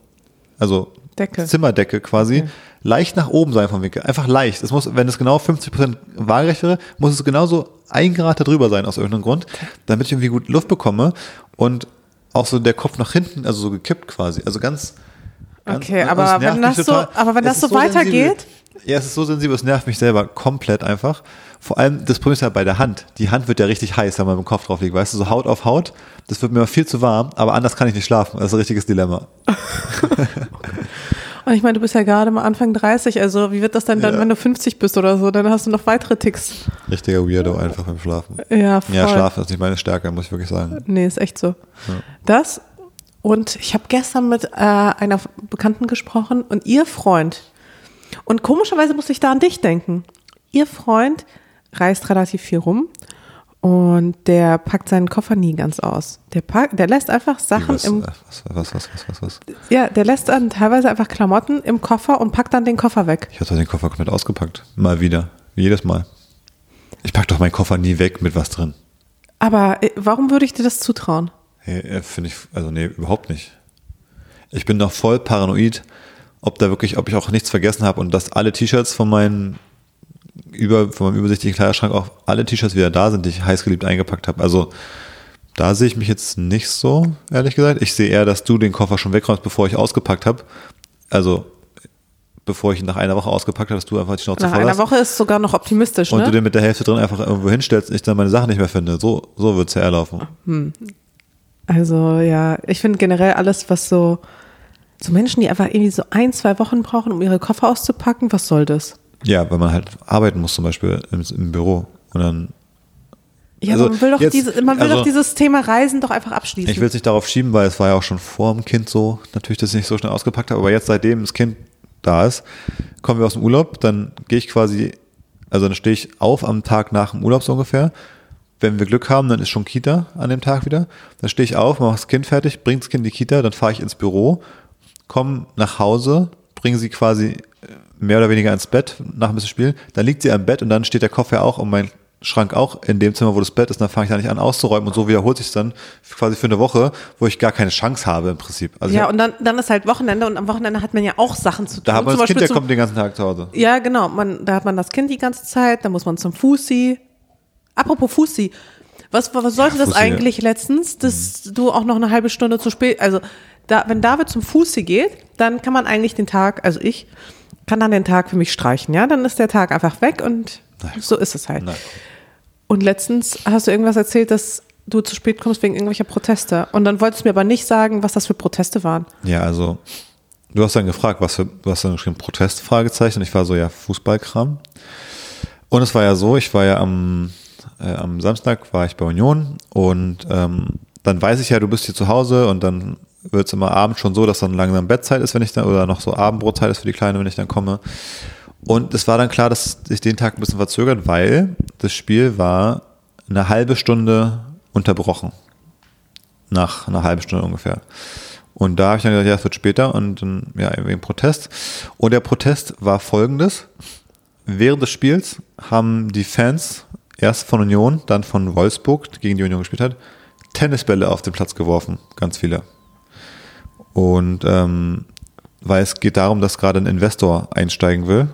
also Decke. Zimmerdecke quasi, leicht nach oben sein vom Winkel. Einfach leicht. Es muss, wenn es genau 50% waagerecht wäre, muss es genauso ein Grad darüber sein aus irgendeinem Grund, damit ich irgendwie gut Luft bekomme und auch so der Kopf nach hinten, also so gekippt quasi. Also ganz. ganz Okay, und aber wenn nervt das mich so- total. aber wenn das so weitergeht? sensibel. Ja, es ist so sensibel, es nervt mich selber komplett einfach. Vor allem, das Problem ist ja bei der Hand. Die Hand wird ja richtig heiß, wenn man mit dem Kopf drauf liegt. Weißt du, so Haut auf Haut, das wird mir immer viel zu warm, aber anders kann ich nicht schlafen. Das ist ein richtiges Dilemma. Und ich meine, du bist ja gerade mal Anfang 30, also wie wird das denn dann, Ja. wenn du 50 bist oder so? Dann hast du noch weitere Ticks. Richtiger Weirdo einfach beim Schlafen. Ja, voll. Ja, Schlafen ist nicht meine Stärke, muss ich wirklich sagen. Nee, ist echt so. Das und ich habe gestern mit äh, einer Bekannten gesprochen und ihr Freund, und komischerweise musste ich da an dich denken. Ihr Freund reist relativ viel rum und der packt seinen Koffer nie ganz aus. Der, pack, der lässt einfach Sachen was, im, was, was, was, was, was, was? ja, der lässt dann teilweise einfach Klamotten im Koffer und packt dann den Koffer weg. Ich habe den Koffer komplett ausgepackt. Mal wieder. Wie jedes Mal. Ich pack doch meinen Koffer nie weg mit was drin. Aber äh, warum würde ich dir das zutrauen? Hey, äh, Finde ich, also nee, überhaupt nicht. Ich bin noch voll paranoid, ob da wirklich, ob ich auch nichts vergessen habe und dass alle T-Shirts von meinen über, von meinem übersichtlichen Kleiderschrank auch alle T-Shirts wieder da sind, die ich heißgeliebt eingepackt habe. Also da sehe ich mich jetzt nicht so, ehrlich gesagt. Ich sehe eher, dass du den Koffer schon wegräumst, bevor ich ausgepackt habe. Also bevor ich ihn nach einer Woche ausgepackt habe, dass du einfach die Schnauze Nach einer hast. Woche ist sogar noch optimistisch, Und du ne? den mit der Hälfte drin einfach irgendwo hinstellst und ich dann meine Sachen nicht mehr finde. So, so wird es ja eher laufen. Also ja, ich finde generell alles, was so, so Menschen, die einfach irgendwie so ein, zwei Wochen brauchen, um ihre Koffer auszupacken, was soll das? Ja, weil man halt arbeiten muss, zum Beispiel im, im Büro. Und dann, Ja, Also man will, doch, jetzt- diese, man will also- doch dieses Thema Reisen doch einfach abschließen. ich will es nicht darauf schieben, weil es war ja auch schon vor dem Kind so, natürlich, dass ich nicht so schnell ausgepackt habe, aber jetzt, seitdem das Kind da ist, kommen wir aus dem Urlaub, dann gehe ich quasi, also dann stehe ich auf am Tag nach dem Urlaub so ungefähr. Wenn wir Glück haben, dann ist schon Kita an dem Tag wieder. Dann stehe ich auf, mache das Kind fertig, bringe das Kind in die Kita, dann fahre ich ins Büro, komme nach Hause, bringe sie quasi äh, mehr oder weniger ins Bett nach ein bisschen Spielen. Dann liegt sie am Bett und dann steht der Koffer auch und mein Schrank auch in dem Zimmer, wo das Bett ist. Dann fange ich da nicht an auszuräumen und so wiederholt sich dann quasi für eine Woche, wo ich gar keine Chance habe im Prinzip. Also ja, und dann, dann ist halt Wochenende und am Wochenende hat man ja auch Sachen zu tun. da hat man Zum das Kind, Beispiel der zum- kommt den ganzen Tag zu Hause. Ja, genau. Man, da hat man das Kind die ganze Zeit, da muss man zum Fussi. Apropos Fussi. Was, was sollte Ja, das eigentlich letztens, dass du auch noch eine halbe Stunde zu spät, also da, wenn David zum Fussi geht, dann kann man eigentlich den Tag, also ich, kann dann den Tag für mich streichen, ja? Dann ist der Tag einfach weg und so ist es halt. Nein. Und letztens hast du irgendwas erzählt, dass du zu spät kommst wegen irgendwelcher Proteste. Und dann wolltest du mir aber nicht sagen, was das für Proteste waren. Ja, also du hast dann gefragt, was für, du hast dann geschrieben Protest, Fragezeichen. Und ich war so, ja, Fußballkram. Und es war ja so, ich war ja am, äh, am Samstag war ich bei Union und ähm, dann weiß ich ja, du bist hier zu Hause und dann wird es immer abends schon so, dass dann langsam Bettzeit ist, wenn ich dann, oder noch so Abendbrotzeit ist für die Kleine, wenn ich dann komme. Und es war dann klar, dass sich den Tag ein bisschen verzögert, weil das Spiel war eine halbe Stunde unterbrochen. Nach einer halben Stunde ungefähr. Und da habe ich dann gesagt, ja, es wird später und dann, ja, wegen Protest. Und der Protest war folgendes. Während des Spiels haben die Fans erst von Union, dann von Wolfsburg, gegen die Union gespielt hat, Tennisbälle auf den Platz geworfen. Ganz viele. Und ähm, weil es geht darum, dass gerade ein Investor einsteigen will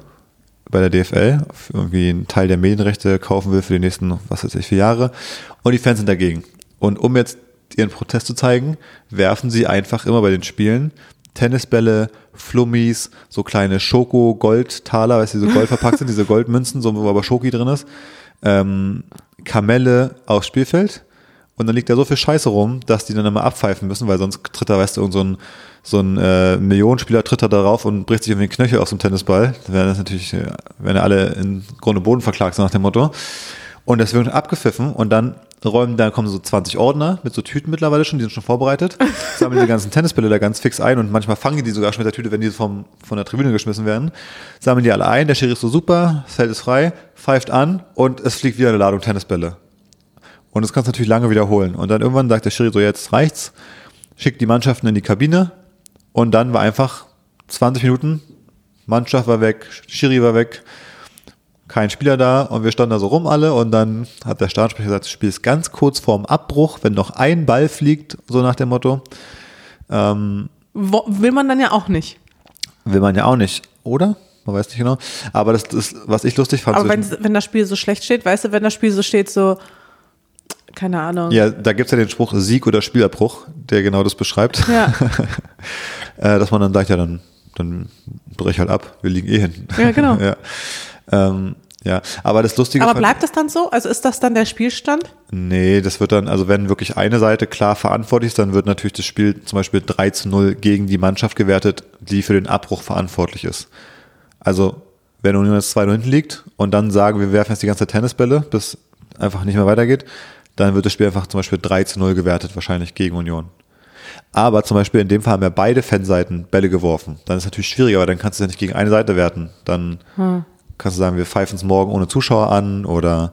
bei der DFL, irgendwie einen Teil der Medienrechte kaufen will für die nächsten, was weiß ich, vier Jahre. Und die Fans sind dagegen. Und um jetzt ihren Protest zu zeigen, werfen sie einfach immer bei den Spielen Tennisbälle, Flummis, so kleine Schoko-Goldtaler, weißt du, die so gold verpackt sind, diese Goldmünzen, so, wo aber Schoki drin ist, ähm, Kamelle aufs Spielfeld. Und dann liegt da so viel Scheiße rum, dass die dann immer abpfeifen müssen, weil sonst tritt da, weißt du, irgend so ein, so ein äh, Millionenspieler tritt da darauf und bricht sich irgendwie den Knöchel aus dem Tennisball. Dann werden das natürlich, äh, werden ja alle in Grund und Boden verklagt, so nach dem Motto. Und das wird abgepfiffen und dann räumen, da kommen so 20 Ordner mit so Tüten mittlerweile schon, die sind schon vorbereitet, sammeln die ganzen Tennisbälle da ganz fix ein und manchmal fangen die die sogar schon mit der Tüte, wenn die vom, von der Tribüne geschmissen werden, sammeln die alle ein, der Schiri ist so super, das Feld ist frei, pfeift an und es fliegt wieder eine Ladung Tennisbälle. Und das kannst du natürlich lange wiederholen. Und dann irgendwann sagt der Schiri so, jetzt reicht's, schickt die Mannschaften in die Kabine und dann war einfach 20 Minuten, Mannschaft war weg, Schiri war weg, kein Spieler da und wir standen da so rum alle und dann hat der Startsprecher gesagt, das Spiel ist ganz kurz vorm Abbruch, wenn noch ein Ball fliegt, so nach dem Motto. Ähm, Wo, will man dann ja auch nicht. will man ja auch nicht, oder? Man weiß nicht genau. Aber das ist, was ich lustig fand. Aber wenn, wenn das Spiel so schlecht steht, weißt du, wenn das Spiel so steht, so, keine Ahnung. ja, da gibt's ja den Spruch Sieg oder Spielabbruch, der genau das beschreibt. Ja. äh, dass man dann sagt, ja, dann, dann brech halt ab, wir liegen eh hinten. Ja, genau. ja. Ähm, ja, aber das Lustige Aber bleibt das dann so? Also ist das dann der Spielstand? Nee, das wird dann, also wenn wirklich eine Seite klar verantwortlich ist, dann wird natürlich das Spiel zum Beispiel 3 zu 0 gegen die Mannschaft gewertet, die für den Abbruch verantwortlich ist. Also, wenn Union jetzt 2 hinten liegt und dann sagen, wir werfen jetzt die ganze Tennisbälle, bis einfach nicht mehr weitergeht, dann wird das Spiel einfach zum Beispiel 3 zu 0 gewertet, wahrscheinlich gegen Union. Aber zum Beispiel in dem Fall haben ja beide Fanseiten Bälle geworfen. Dann ist es natürlich schwieriger, aber dann kannst du ja nicht gegen eine Seite werten. Dann kannst du sagen, wir pfeifen es morgen ohne Zuschauer an oder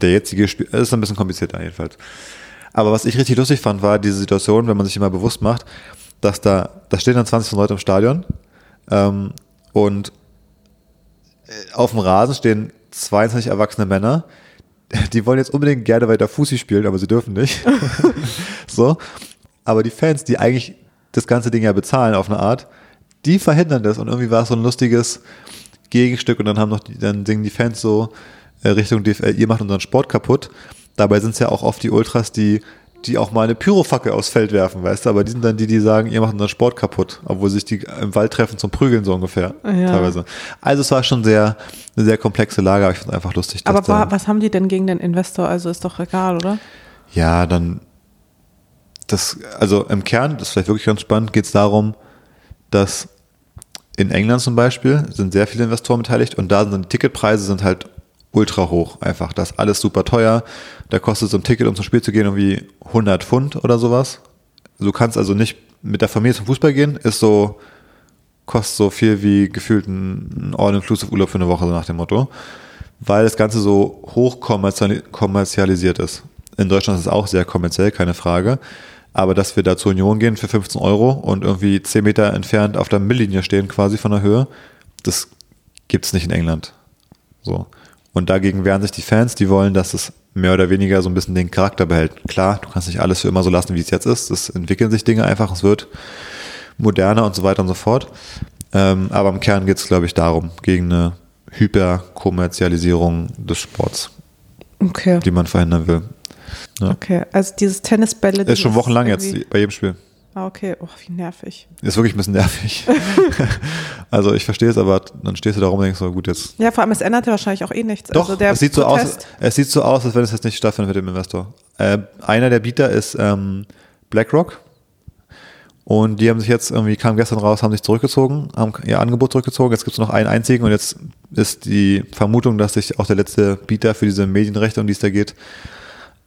der jetzige Spiel. Es ist ein bisschen komplizierter jedenfalls. Aber was ich richtig lustig fand, war diese Situation, wenn man sich immer bewusst macht, dass da, da stehen dann 20 Leute im Stadion ähm, und äh, auf dem Rasen stehen 22 erwachsene Männer, die wollen jetzt unbedingt gerne weiter Fußball spielen, aber sie dürfen nicht. so. Aber die Fans, die eigentlich das ganze Ding ja bezahlen auf eine Art, die verhindern das und irgendwie war es so ein lustiges Gegenstück und dann haben noch die, dann singen die Fans so äh, Richtung DFL, ihr macht unseren Sport kaputt. Dabei sind es ja auch oft die Ultras, die die auch mal eine Pyrofackel aufs Feld werfen, weißt du, aber die sind dann die, die sagen, ihr macht unseren Sport kaputt, obwohl sich die im Wald treffen zum Prügeln so ungefähr, Ja. teilweise. Also es war schon sehr, eine sehr komplexe Lage, aber ich es einfach lustig, Aber da, wa- was haben die denn gegen den Investor? Also ist doch egal, oder? ja, dann das, also im Kern, das ist vielleicht wirklich ganz spannend, geht es darum, dass in England zum Beispiel sind sehr viele Investoren beteiligt und da sind die Ticketpreise sind halt ultra hoch einfach. Das ist alles super teuer. Da kostet so ein Ticket, um zum Spiel zu gehen, irgendwie 100 Pfund oder sowas. Du kannst also nicht mit der Familie zum Fußball gehen, ist so, kostet so viel wie gefühlt ein All-Inclusive-Urlaub für eine Woche, so nach dem Motto. Weil das Ganze so hoch kommerziali- kommerzialisiert ist. In Deutschland ist es auch sehr kommerziell, keine Frage. Aber dass wir da zur Union gehen für 15 Euro und irgendwie 10 Meter entfernt auf der Milllinie stehen, quasi von der Höhe, das gibt's nicht in England. So. Und dagegen wehren sich die Fans, die wollen, dass es mehr oder weniger so ein bisschen den Charakter behält. Klar, du kannst nicht alles für immer so lassen, wie es jetzt ist. Es entwickeln sich Dinge einfach, es wird moderner und so weiter und so fort. Ähm, aber im Kern geht es, glaube ich, darum, gegen eine Hyperkommerzialisierung des Sports, Okay. die man verhindern will. Okay, also dieses Tennisbälle. Ist schon wochenlang jetzt bei jedem Spiel. Ah, okay. Oh, wie nervig. Ist wirklich ein bisschen nervig. also ich verstehe es, aber dann stehst du da rum und denkst so, gut, jetzt. Ja, vor allem, es ändert ja wahrscheinlich auch eh nichts. Doch, also der es, sieht so aus, es sieht so aus, als wenn es jetzt nicht stattfindet mit dem Investor. Äh, einer der Bieter ist ähm, BlackRock. Und die haben sich jetzt irgendwie, kam gestern raus, haben sich zurückgezogen, haben ihr Angebot zurückgezogen. Jetzt gibt es noch einen einzigen und jetzt ist die Vermutung, dass sich auch der letzte Bieter für diese Medienrechte, um die es da geht,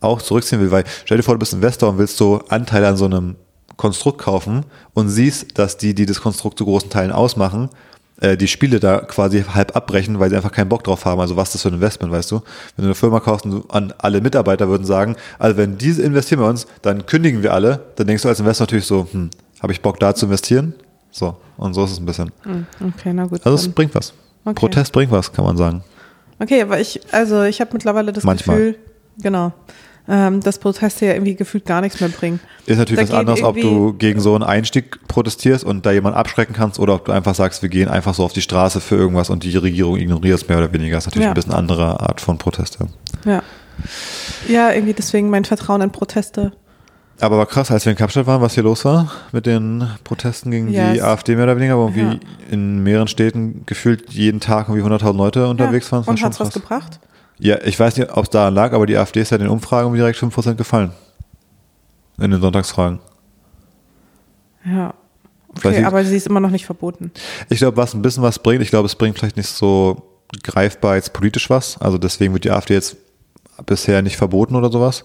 auch zurückziehen will. Weil stell dir vor, du bist Investor und willst so Anteile an so einem Konstrukt kaufen und siehst, dass die, die das Konstrukt zu großen Teilen ausmachen, äh, die Spiele da quasi halb abbrechen, weil sie einfach keinen Bock drauf haben. Also was ist das für ein Investment, weißt du? Wenn du eine Firma kaufst und an alle Mitarbeiter würden sagen, also wenn diese investieren bei uns, dann kündigen wir alle, dann denkst du als Investor natürlich so, hm, habe ich Bock da zu investieren? So, und so ist es ein bisschen. Hm, Okay, na gut. Also es bringt was. Okay. Protest bringt was, kann man sagen. Okay, aber ich, also ich habe mittlerweile das Manchmal. Gefühl, genau, ähm, dass Proteste ja irgendwie gefühlt gar nichts mehr bringen. Ist natürlich Da was anderes, ob du gegen so einen Einstieg protestierst und da jemanden abschrecken kannst oder ob du einfach sagst, wir gehen einfach so auf die Straße für irgendwas und die Regierung ignorierst mehr oder weniger. ist natürlich Ja. ein bisschen andere Art von Proteste. Ja. Ja, irgendwie deswegen mein Vertrauen in Proteste. Aber war krass, als wir in Kapstadt waren, was hier los war mit den Protesten gegen Ja, die es- AfD mehr oder weniger, wo irgendwie Ja. in mehreren Städten gefühlt jeden Tag irgendwie 100.000 Leute unterwegs ja. waren. Das war Und schon hat's was gebracht? Ja, ich weiß nicht, ob es daran lag, aber die AfD ist ja in den Umfragen direkt 5% gefallen. In den Sonntagsfragen. Ja. Okay, aber sie ist immer noch nicht verboten. Ich glaube, was ein bisschen was bringt, ich glaube, es bringt vielleicht nicht so greifbar jetzt politisch was. Also deswegen wird die AfD jetzt bisher nicht verboten oder sowas.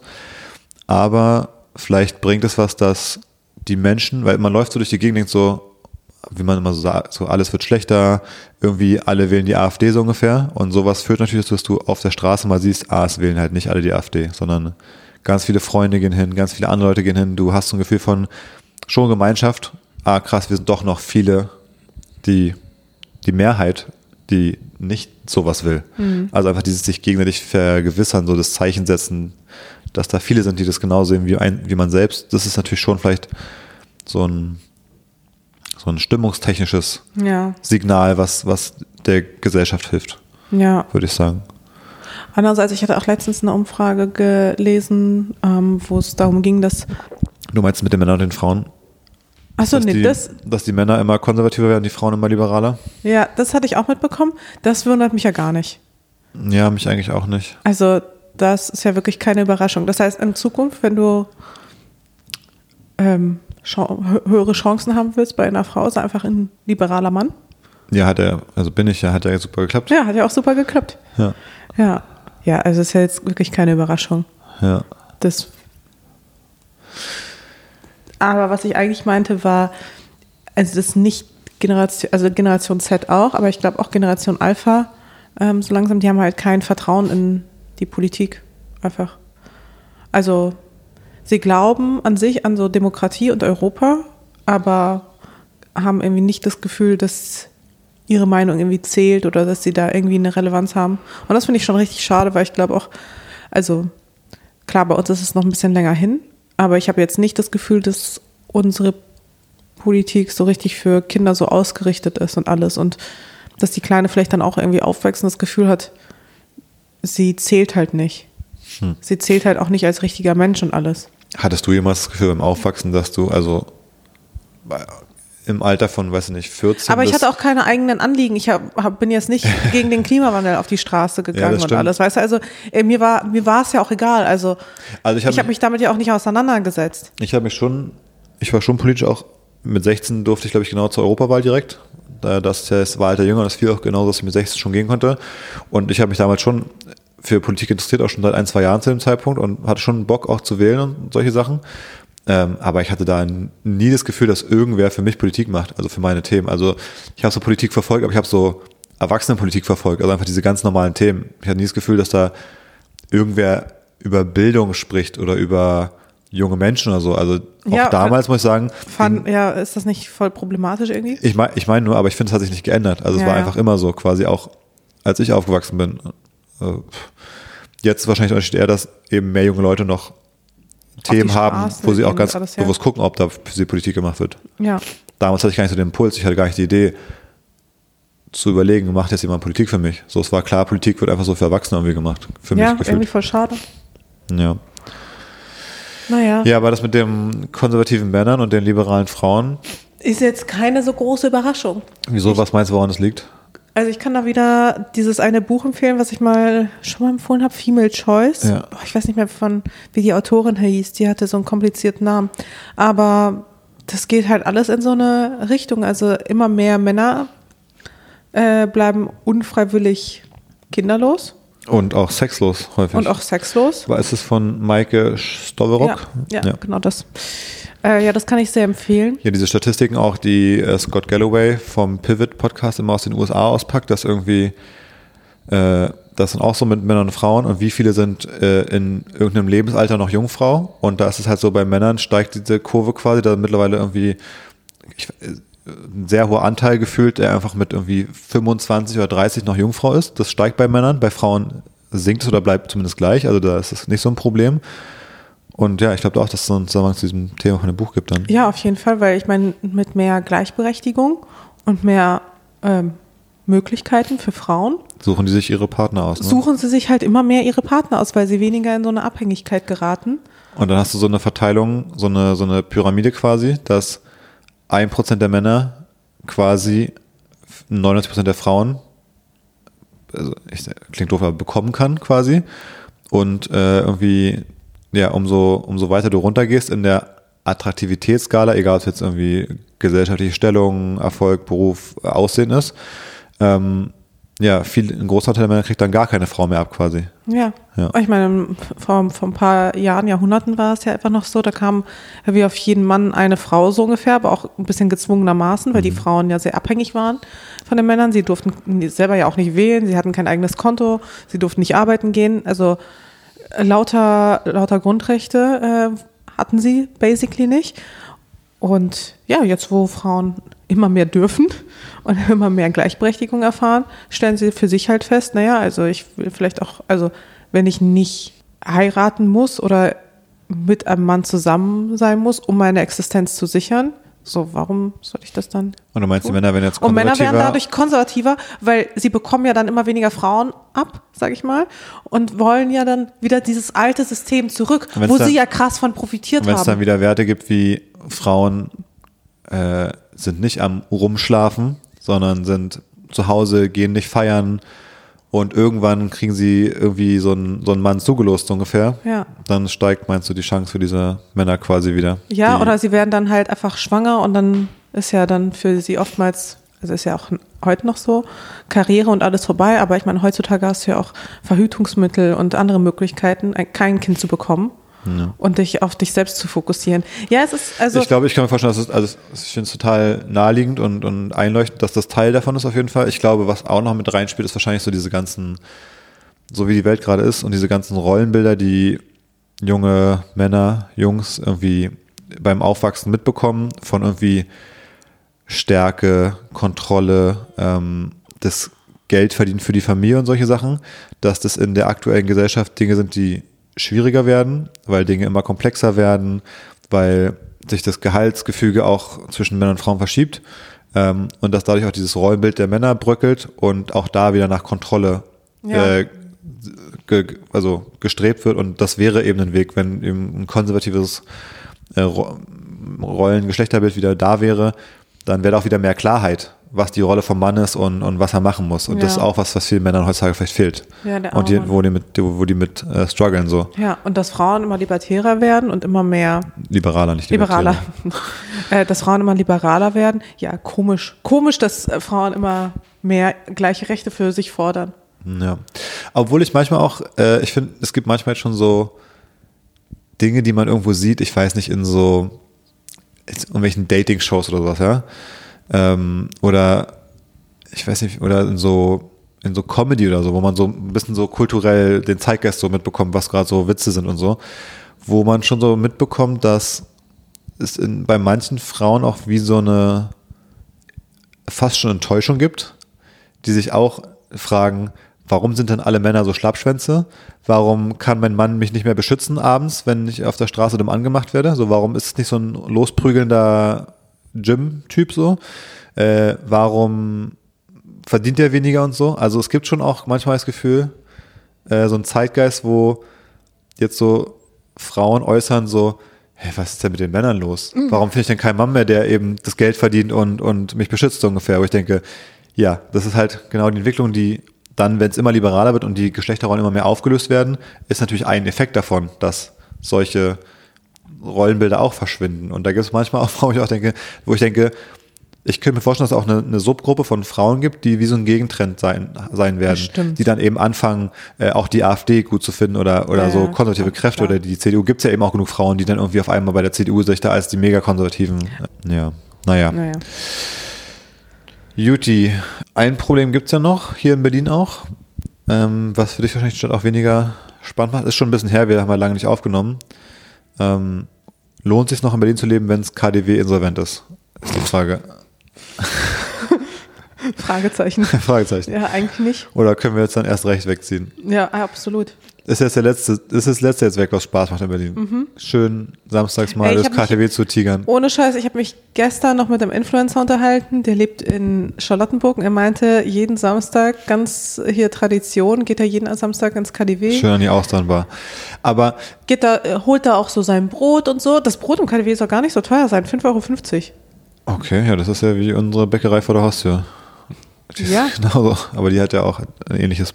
Aber vielleicht bringt es was, dass die Menschen, weil man läuft so durch die Gegend, denkt so, wie man immer so sagt, so alles wird schlechter, irgendwie alle wählen die AfD so ungefähr. Und sowas führt natürlich dazu, dass du auf der Straße mal siehst, ah, es wählen halt nicht alle die AfD, sondern ganz viele Freunde gehen hin, ganz viele andere Leute gehen hin. Du hast so ein Gefühl von schon Gemeinschaft. Ah, krass, wir sind doch noch viele, die die Mehrheit die nicht sowas will. Also einfach dieses sich gegenseitig vergewissern, so das Zeichen setzen, dass da viele sind, die das genau sehen wie, ein, wie man selbst. Das ist natürlich schon vielleicht so ein, so ein stimmungstechnisches Ja, Signal, was, was der Gesellschaft hilft, ja. würde ich sagen. Andererseits, ich hatte auch letztens eine Umfrage gelesen, ähm, wo es darum ging, dass. Du meinst mit den Männern und den Frauen? Achso, nee, die, das, dass die Männer immer konservativer werden, die Frauen immer liberaler? ja, das hatte ich auch mitbekommen. Das wundert mich ja gar nicht. Ja, mich eigentlich auch nicht. Also, das ist ja wirklich keine Überraschung. Das heißt, in Zukunft, wenn du ähm, höhere Chancen haben willst bei einer Frau, sei einfach ein liberaler Mann. Ja, hat er, also bin ich ja, hat er super geklappt. Ja, hat ja auch super geklappt. Ja. Ja, ja, also ist ja jetzt wirklich keine Überraschung. ja. Das. Aber was ich eigentlich meinte, war, also das nicht Generation, also Generation Z auch, aber ich glaube auch Generation Alpha, ähm, so langsam, die haben halt kein Vertrauen in die Politik. Einfach. Also, sie glauben an sich, an so Demokratie und Europa, aber haben irgendwie nicht das Gefühl, dass ihre Meinung irgendwie zählt oder dass sie da irgendwie eine Relevanz haben. Und das finde ich schon richtig schade, weil ich glaube auch, also klar, bei uns ist es noch ein bisschen länger hin, aber ich habe jetzt nicht das Gefühl, dass unsere Politik so richtig für Kinder so ausgerichtet ist und alles und dass die Kleine vielleicht dann auch irgendwie aufwächst und das Gefühl hat, sie zählt halt nicht. Sie zählt halt auch nicht als richtiger Mensch und alles. Hattest du jemals das Gefühl beim Aufwachsen, dass du also im Alter von, weiß ich nicht, 14 Aber ich hatte auch keine eigenen Anliegen. Ich hab, hab, bin jetzt nicht gegen den Klimawandel auf die Straße gegangen und stimmt. alles. Weißt du, also äh, mir war mir war es ja auch egal. Also, Also ich hab habe mich damit ja auch nicht auseinandergesetzt. Ich habe mich schon, ich war schon politisch auch, mit 16 durfte ich glaube ich genau zur Europawahl direkt. Da- Das ja das Wahlalter jünger, das fiel auch genau, dass ich mit 16 schon gehen konnte. Und ich habe mich damals schon für Politik interessiert, auch schon seit ein, zwei Jahren zu dem Zeitpunkt und hatte schon Bock auch zu wählen und solche Sachen. Ähm, aber ich hatte da nie das Gefühl, dass irgendwer für mich Politik macht, also für meine Themen. Also ich habe so Politik verfolgt, aber ich habe so Erwachsenenpolitik verfolgt, also einfach diese ganz normalen Themen. Ich hatte nie das Gefühl, dass da irgendwer über Bildung spricht oder über junge Menschen oder so. Also auch Ja, damals muss ich sagen, Fand, ja, ist das nicht voll problematisch irgendwie? ich meine ich mein nur, aber ich finde, es hat sich nicht geändert. Also es Ja, war ja. einfach immer so, quasi auch als ich aufgewachsen bin. Äh, Jetzt wahrscheinlich Unterschied eher, dass eben mehr junge Leute noch Themen haben, wo sie auch ganz alles, ja. bewusst gucken, ob da für sie Politik gemacht wird. Ja. Damals hatte ich gar nicht so den Impuls, ich hatte gar nicht die Idee zu überlegen, macht jetzt jemand Politik für mich? So, es war klar, Politik wird einfach so für Erwachsene irgendwie gemacht. Für Ja, mich irgendwie gefühlt. voll schade. Ja. Naja. ja, aber das mit den konservativen Männern und den liberalen Frauen, Ist jetzt keine so große Überraschung. wieso, was meinst du, woran das liegt? Also ich kann da wieder dieses eine Buch empfehlen, was ich mal schon mal empfohlen habe, Female Choice. Ja. Oh, Ich weiß nicht mehr von, wie die Autorin hieß, die hatte so einen komplizierten Namen. Aber das geht halt alles in so eine Richtung. Also immer mehr Männer äh, bleiben unfreiwillig kinderlos Und auch sexlos häufig. und auch sexlos. War ist es von Maike Stoverock? Ja, ja, genau das. Äh, ja, das kann ich sehr empfehlen. Ja, diese Statistiken auch, die äh, Scott Galloway vom Pivot Podcast immer aus den USA auspackt, dass irgendwie, äh, das sind auch so mit Männern und Frauen und wie viele sind äh, in irgendeinem Lebensalter noch Jungfrau und da ist es halt so, bei Männern steigt diese Kurve quasi, da mittlerweile irgendwie ich, ein sehr hoher Anteil gefühlt, der einfach mit irgendwie 25 oder 30 noch Jungfrau ist. Das steigt bei Männern, bei Frauen sinkt es oder bleibt zumindest gleich, also da ist es nicht so ein Problem. Und ja, ich glaube auch, dass es so einen Zusammenhang zu diesem Thema von dem Buch gibt dann. Ja, auf jeden Fall, weil ich meine, mit mehr Gleichberechtigung und mehr ähm, Möglichkeiten für Frauen Suchen die sich ihre Partner aus. Ne? suchen sie sich halt immer mehr ihre Partner aus, weil sie weniger in so eine Abhängigkeit geraten. Und dann hast du so eine Verteilung, so eine, so eine Pyramide quasi, dass ein Prozent der Männer quasi 99 Prozent der Frauen, also ich, klingt doof, aber bekommen kann quasi. Und äh, irgendwie, ja, umso, umso weiter du runtergehst in der Attraktivitätsskala, egal ob es jetzt irgendwie gesellschaftliche Stellung, Erfolg, Beruf, Aussehen ist, ähm, ja, viel, ein Großteil der Männer kriegt dann gar keine Frau mehr ab quasi. Ja. Ja. Ich meine, vor, vor ein paar Jahren, Jahrhunderten war es ja einfach noch so, da kam wie auf jeden Mann eine Frau so ungefähr, aber auch ein bisschen gezwungenermaßen, weil die Frauen ja sehr abhängig waren von den Männern. Sie durften selber ja auch nicht wählen, sie hatten kein eigenes Konto, sie durften nicht arbeiten gehen. Also äh, lauter, lauter Grundrechte äh, hatten sie basically nicht. Und ja, jetzt wo Frauen immer mehr dürfen und immer mehr Gleichberechtigung erfahren, stellen sie für sich halt fest, naja, also ich will vielleicht auch, also wenn ich nicht heiraten muss oder mit einem Mann zusammen sein muss, um meine Existenz zu sichern, so, warum soll ich das dann? Und du meinst, die tun? Männer werden jetzt Und Männer konservativer? werden dadurch konservativer, weil sie bekommen ja dann immer weniger Frauen ab, sag ich mal, und wollen ja dann wieder dieses alte System zurück, wo dann- sie ja krass von profitiert Wenn es dann haben. wieder Werte gibt wie Frauen äh, sind nicht am Rumschlafen, sondern sind zu Hause, gehen nicht feiern und irgendwann kriegen sie irgendwie so einen, so einen Mann zugelost ungefähr. Ja. Dann steigt, meinst du, die Chance für diese Männer quasi wieder. Ja, oder sie werden dann halt einfach schwanger und dann ist ja dann für sie oftmals, also ist ja auch heute noch so, Karriere und alles vorbei, aber ich meine, heutzutage hast du ja auch Verhütungsmittel und andere Möglichkeiten, ein- kein Kind zu bekommen und dich auf dich selbst zu fokussieren. Ja, es ist also. ich glaube, ich kann mir vorstellen, dass es, also ich finde es total naheliegend und, und einleuchtend, dass das Teil davon ist auf jeden Fall. Ich glaube, was auch noch mit reinspielt, ist wahrscheinlich so diese ganzen, so wie die Welt gerade ist und diese ganzen Rollenbilder, die junge Männer, Jungs irgendwie beim Aufwachsen mitbekommen von irgendwie Stärke, Kontrolle, ähm, das Geld verdienen für die Familie und solche Sachen, dass das in der aktuellen Gesellschaft Dinge sind, die schwieriger werden, weil Dinge immer komplexer werden, weil sich das Gehaltsgefüge auch zwischen Männern und Frauen verschiebt ähm, und dass dadurch auch dieses Rollenbild der Männer bröckelt und auch da wieder nach Kontrolle Ja. äh, ge, also gestrebt wird und das wäre eben ein Weg, wenn eben ein konservatives äh, Ro- Rollen-Geschlechterbild wieder da wäre, dann wäre da auch wieder mehr Klarheit, was die Rolle vom Mann ist und, und was er machen muss. Und das Ja. ist auch was, was vielen Männern heutzutage vielleicht fehlt. Ja, der und die, arme wo die mit, wo die mit äh, strugglen, so ja, und dass Frauen immer libertärer werden und immer mehr liberaler, nicht liberaler. libertärer. äh, dass Frauen immer liberaler werden. Ja, komisch. Komisch, dass äh, Frauen immer mehr gleiche Rechte für sich fordern. Ja. Obwohl ich manchmal auch, äh, ich finde, es gibt manchmal schon so Dinge, die man irgendwo sieht, ich weiß nicht, in so in irgendwelchen Dating-Shows oder sowas, ja. Ähm, oder ich weiß nicht, oder in so in so Comedy oder so, wo man so ein bisschen so kulturell den Zeitgeist so mitbekommt, was gerade so Witze sind und so, wo man schon so mitbekommt, dass es in, bei manchen Frauen auch wie so eine fast schon Enttäuschung gibt, die sich auch fragen, warum sind denn alle Männer so Schlappschwänze? Warum kann mein Mann mich nicht mehr beschützen abends, wenn ich auf der Straße dumm angemacht werde? So, warum ist es nicht so ein losprügelnder Gym-Typ so? Äh, warum verdient er weniger und so? Also es gibt schon auch manchmal das Gefühl, äh, so ein Zeitgeist, wo jetzt so Frauen äußern so, hey, was ist denn mit den Männern los? Warum finde ich denn keinen Mann mehr, der eben das Geld verdient und, und mich beschützt so ungefähr? Wo ich denke, ja, das ist halt genau die Entwicklung, die dann, wenn es immer liberaler wird und die Geschlechterrollen immer mehr aufgelöst werden, ist natürlich ein Effekt davon, dass solche Rollenbilder auch verschwinden. Und da gibt es manchmal auch Frauen, wo ich auch denke, wo ich denke, ich könnte mir vorstellen, dass es auch eine, eine Subgruppe von Frauen gibt, die wie so ein Gegentrend sein, sein werden, Stimmt. die dann eben anfangen, äh, auch die AfD gut zu finden oder, oder Ja, so konservative Kräfte klar. oder die CDU gibt es ja eben auch genug Frauen, die dann irgendwie auf einmal bei der CDU sich da als die mega konservativen, äh, ja, naja. Naja. Juti, ein Problem gibt's ja noch, hier in Berlin auch, ähm, was für dich wahrscheinlich Stadt auch weniger spannend macht. Ist schon ein bisschen her, wir haben ja lange nicht aufgenommen. Ähm, lohnt sich noch in Berlin zu leben, wenn es KDW insolvent ist? Ist die Frage. Fragezeichen. Fragezeichen. Ja, eigentlich nicht. Oder können wir jetzt dann erst recht wegziehen? Ja, absolut. Ist jetzt der letzte, ist das letzte jetzt weg, was Spaß macht in Berlin. Schön samstags mal Mhm. Das mich- KTW zu tigern. Ohne Scheiß, ich habe mich gestern noch mit einem Influencer unterhalten, der lebt in Charlottenburg. und Er meinte, jeden Samstag, ganz hier Tradition, geht er jeden Samstag ins KDW. Schön an die Austernbar. Aber Geht da, holt da auch so sein Brot und so. Das Brot im KDW soll gar nicht so teuer sein, 5,50 Euro. okay, ja, das ist ja wie unsere Bäckerei vor der Haustür. Die Ja. Genauso. Aber die hat ja auch ein ähnliches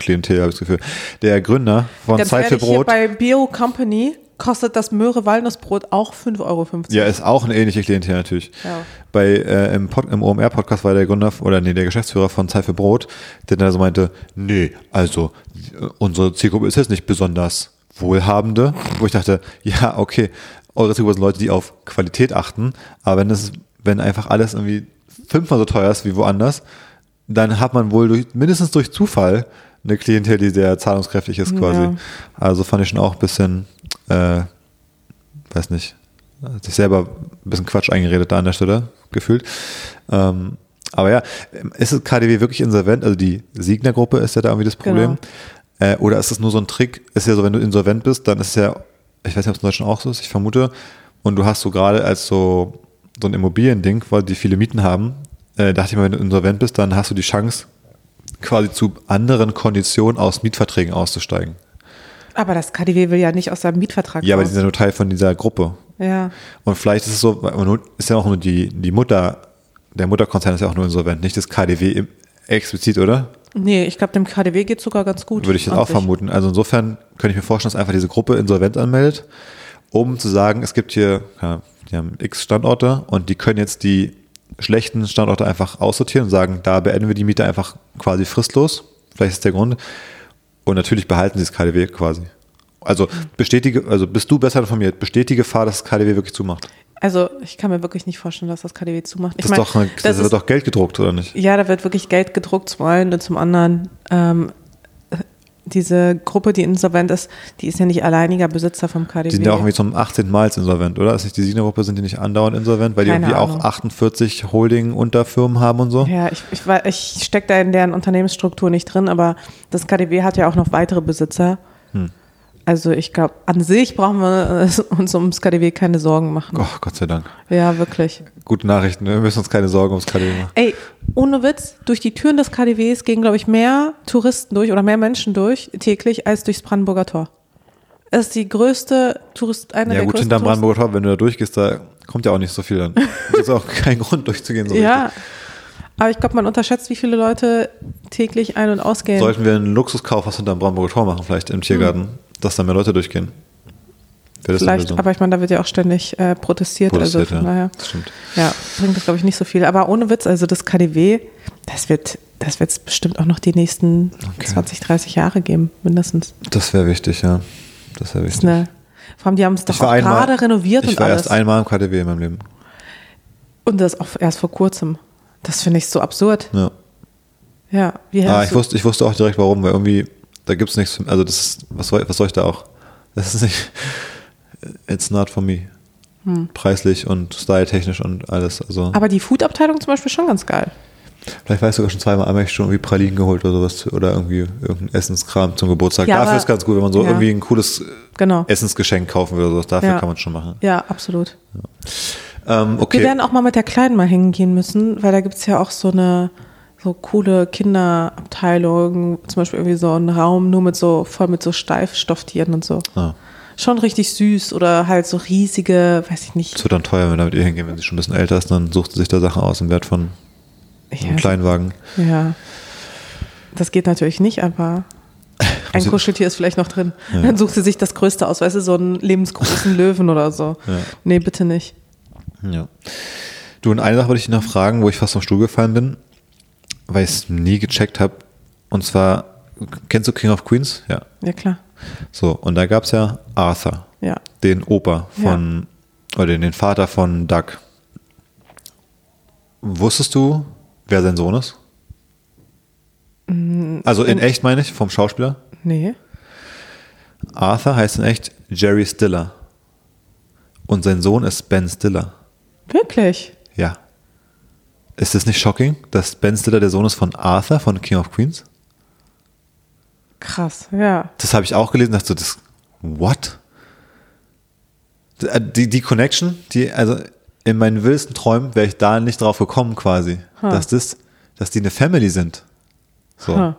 Klientel, habe ich das Gefühl. Der Gründer von Ganz Zeit für Brot. bei Bio Company kostet das Möhre-Walnussbrot auch 5,50 Euro. Ja, ist auch eine ähnliche Klientel natürlich. Ja. Bei äh, im, Pod, im OMR-Podcast war der Gründer oder nee, der Geschäftsführer von Zeit für Brot, der dann so meinte, nee, also unsere Zielgruppe ist jetzt nicht besonders wohlhabende, wo ich dachte, ja, okay, eure Zielgruppe sind Leute, die auf Qualität achten, aber wenn es, wenn einfach alles irgendwie fünfmal so teuer ist wie woanders, dann hat man wohl durch, mindestens durch Zufall eine Klientel, die sehr zahlungskräftig ist quasi. Ja. Also fand ich schon auch ein bisschen, äh, weiß nicht, sich selber ein bisschen Quatsch eingeredet da an der Stelle. gefühlt. Ähm, aber ja, ist es KDW wirklich insolvent? Also die Siegner-Gruppe ist ja da irgendwie das Problem. Äh, oder ist es nur so ein Trick? Ist ja so, wenn du insolvent bist, dann ist es ja, ich weiß nicht, ob es in Deutschland auch so ist, ich vermute, und du hast so gerade als so, so ein Immobiliending, weil die viele Mieten haben, äh, dachte ich mal, wenn du insolvent bist, dann hast du die Chance, quasi zu anderen Konditionen aus Mietverträgen auszusteigen. Aber das KDW will ja nicht aus seinem Mietvertrag Ja, aber die sind ja nur Teil von dieser Gruppe. Ja. Und vielleicht ist es so, ist ja auch nur die, die Mutter, der Mutterkonzern ist ja auch nur insolvent, nicht das KDW explizit, oder? Nee, ich glaube, dem KDW geht sogar ganz gut. Würde ich jetzt auch sich. vermuten. Also insofern könnte ich mir vorstellen, dass einfach diese Gruppe insolvent anmeldet, um zu sagen, es gibt hier, ja, die haben x Standorte und die können jetzt die schlechten Standorte einfach aussortieren und sagen, da beenden wir die Miete einfach quasi fristlos. Vielleicht ist der Grund. Und natürlich behalten sie das KDW quasi. Also bestätige, also bist du besser informiert, besteht die Gefahr, dass das KDW wirklich zumacht? Also, ich kann mir wirklich nicht vorstellen, dass das KDW zumacht. Ich Das, mein, doch, eine- das, das wird ist, doch Geld gedruckt, oder nicht? ja, da wird wirklich Geld gedruckt zum einen und zum anderen. Ähm, diese Gruppe, die insolvent ist, die ist ja nicht alleiniger Besitzer vom KDW. Die sind ja auch irgendwie zum 18. Mal insolvent, oder? Ist nicht die Signer-Gruppe, sind die nicht andauernd insolvent, weil die Keine irgendwie auch Ahnung. 48 Holding-Unterfirmen haben und so? Ja, ich, ich, ich stecke da in deren Unternehmensstruktur nicht drin, aber das KDW hat ja auch noch weitere Besitzer. Hm. Also ich glaube, an sich brauchen wir äh, uns ums KDW keine Sorgen machen. Oh, Gott sei Dank. Ja, wirklich. Gute Nachrichten, ne? wir müssen uns keine Sorgen ums KDW machen. Ey, ohne Witz, durch die Türen des KDWs gehen, glaube ich, mehr Touristen durch oder mehr Menschen durch täglich als durchs Brandenburger Tor. Es ist die größte Tourist, eine Ja der gut, größten hinterm Brandenburger Tor, wenn du da durchgehst, da kommt ja auch nicht so viel dann. Das ist auch kein Grund durchzugehen. So Ja, richtig. aber ich glaube, man unterschätzt, wie viele Leute täglich ein- und ausgehen. Sollten wir einen Luxuskauf hinterm Brandenburger Tor machen, vielleicht im Tiergarten, dass da mehr Leute durchgehen. Vielleicht, aber ich meine, da wird ja auch ständig äh, protestiert, Protestiert, also von ja. daher. Das stimmt. Ja, bringt das, glaube ich, nicht so viel. Aber ohne Witz, also das KDW, das wird das wird es bestimmt auch noch die nächsten Okay. 20, 30 Jahre geben, mindestens. Das wäre wichtig, ja. Das wäre wichtig. eine, vor allem, die haben es doch Ich war auch einmal- gerade renoviert Ich und war alles. erst einmal im KDW in meinem Leben. und das auch erst vor kurzem. Das finde ich so absurd. Ja. Ja, wie Ah, ich wusste, ich wusste auch direkt warum, weil irgendwie, da gibt es nichts, also das ist, was soll, was soll ich da auch? Das ist nicht, it's not for me. Preislich und styletechnisch und alles. Also Hm. Aber die Food-Abteilung zum Beispiel schon ganz geil. vielleicht weißt du sogar schon zweimal, einmal ich schon irgendwie Pralinen geholt oder sowas oder irgendwie irgendein Essenskram zum Geburtstag. Ja, Dafür aber- ist ganz gut, wenn man so ja. irgendwie ein cooles Genau. Essensgeschenk kaufen will oder sowas. Dafür Ja. kann man schon machen. Ja, absolut. Ähm, okay. Wir werden auch mal mit der Kleinen mal hingehen müssen, weil da gibt es ja auch so eine so coole Kinderabteilung, zum Beispiel irgendwie so einen Raum nur mit so voll mit so Steifstofftieren und so. ah, Schon richtig süß oder halt so riesige, weiß ich nicht. es wird dann teuer, wenn wir damit ihr hingehen. Wenn sie schon ein bisschen älter ist, dann sucht sie sich da Sachen aus im Wert von Ja, einem Kleinwagen. ja. Das geht natürlich nicht, aber ein Kuscheltier ist vielleicht noch drin. Dann sucht sie sich das Größte aus, weißt du, so einen lebensgroßen Löwen oder so. Ja. Nee, bitte nicht. Ja. Du, und eine Sache wollte ich dich noch fragen, wo ich fast vom Stuhl gefallen bin, weil ich es nie gecheckt habe. Und zwar, kennst du King of Queens? Ja. Ja, klar. So, und da gab es ja Arthur, Ja. den Opa von, oder den, Vater von Doug. Wusstest du, wer sein Sohn ist? Also in echt meine ich, vom Schauspieler? Nee. Arthur heißt in echt Jerry Stiller. Und sein Sohn ist Ben Stiller. Wirklich? Ja. Ist das nicht shocking, dass Ben Stiller der Sohn ist von Arthur von King of Queens? Krass, ja. Das habe ich auch gelesen, dachte so, das, what? Die, die Connection, die, also in meinen wildesten Träumen wäre ich da nicht drauf gekommen quasi, Huh. dass das, dass die eine Family sind. So. Huh.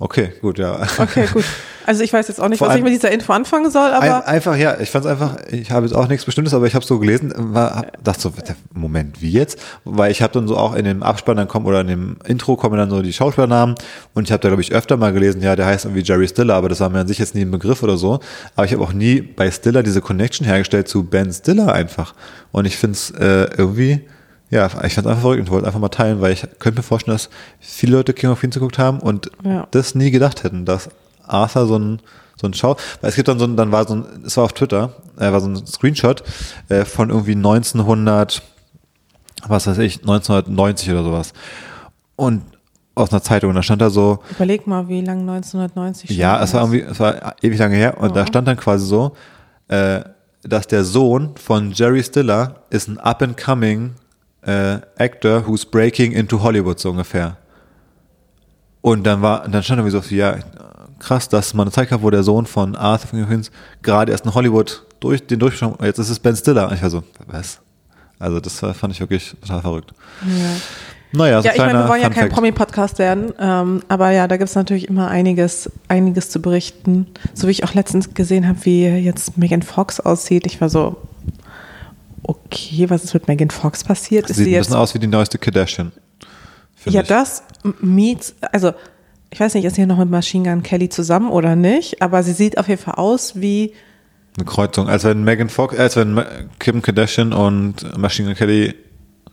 Okay, gut, ja. Okay, gut. Also ich weiß jetzt auch nicht, Vor was ich mit dieser Info anfangen soll, Ein, aber einfach, ja, ich fand es einfach, ich habe jetzt auch nichts Bestimmtes, aber ich habe so gelesen, war, hab, dachte so, Moment, wie jetzt? Weil ich habe dann so auch in dem Abspann dann kommen oder in dem Intro kommen dann so die Schauspielernamen und ich habe da glaube ich öfter mal gelesen, ja, der heißt irgendwie Jerry Stiller, aber das war mir an sich jetzt nie ein Begriff oder so. Aber ich habe auch nie bei Stiller diese Connection hergestellt zu Ben Stiller einfach. Und ich finde es äh, irgendwie, ja, ich fand es einfach verrückt und wollte einfach mal teilen, weil ich könnte mir vorstellen, dass viele Leute King of Queens geguckt haben und Ja. das nie gedacht hätten, dass Arthur so ein so ein Schau, weil es gibt dann so ein, dann war so ein, es war auf Twitter, äh, war so ein Screenshot äh, von irgendwie 1900, was weiß ich, 1990 oder sowas. Und aus einer Zeitung, und da stand da so, überleg mal, wie lange 1990 ja, es war irgendwie, es war ewig lange her, und da stand dann quasi so, äh, dass der Sohn von Jerry Stiller ist ein up and coming äh, actor who's breaking into Hollywood, so ungefähr. Und dann war, dann stand irgendwie so, ja, krass, dass man eine Zeit gab, wo der Sohn von Arthur von Queens gerade erst in Hollywood durch den Durchschnitt, jetzt ist es Ben Stiller. Ich war so, was? Also das fand ich wirklich total verrückt. Ja. Naja, so ja, ich meine, wir wollen ja kein. Promi-Podcast werden, ähm, aber ja, da gibt es natürlich immer einiges, einiges zu berichten. So wie ich auch letztens gesehen habe, wie jetzt Megan Fox aussieht. Ich war so, okay, was ist mit Megan Fox passiert? Ist Sieht sie ein bisschen aus wie die neueste Kardashian. Ja, ich. das meets, also ich weiß nicht, ist sie noch mit Machine Gun Kelly zusammen oder nicht, aber sie sieht auf jeden Fall aus wie, Eine Kreuzung. Als wenn Megan Fox, äh, als wenn Kim Kardashian und Machine Gun Kelly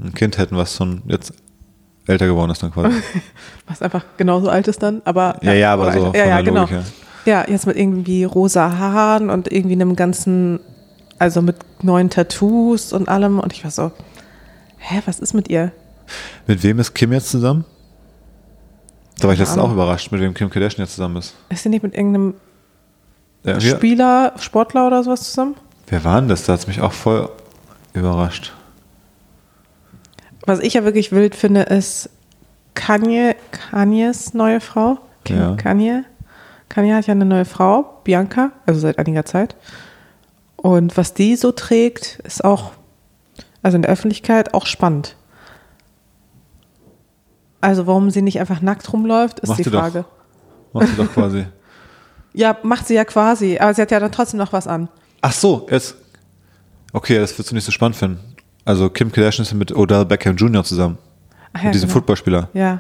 ein Kind hätten, was schon jetzt älter geworden ist dann quasi. was einfach genauso alt ist dann, aber. Ja, ja, aber so ja, ja, genau. Logik. Ja, jetzt mit irgendwie rosa Haaren und irgendwie einem ganzen, also mit neuen Tattoos und allem und ich war so, hä, was ist mit ihr? Mit wem ist Kim jetzt zusammen? Da war ich letztens auch überrascht, mit wem Kim Kardashian jetzt zusammen ist. Ist sie nicht mit irgendeinem Ja, Spieler, Sportler oder sowas zusammen? wer war denn das? Da hat es mich auch voll überrascht. Was ich ja wirklich wild finde, ist Kanye, Kanyes neue Frau. Kim Ja. Kanye. Kanye hat ja eine neue Frau, Bianca, also seit einiger Zeit. Und was die so trägt, ist auch, also in der Öffentlichkeit, auch spannend. Also warum sie nicht einfach nackt rumläuft, ist Macht die sie doch. Frage. Macht sie doch quasi. Ja, macht sie ja quasi, aber sie hat ja dann trotzdem noch was an. Ach so, jetzt. Okay, das wirst du nicht so spannend finden. Also Kim Kardashian ist mit Odell Beckham Jr. zusammen. Ach ja, mit diesem genau. Footballspieler. Ja,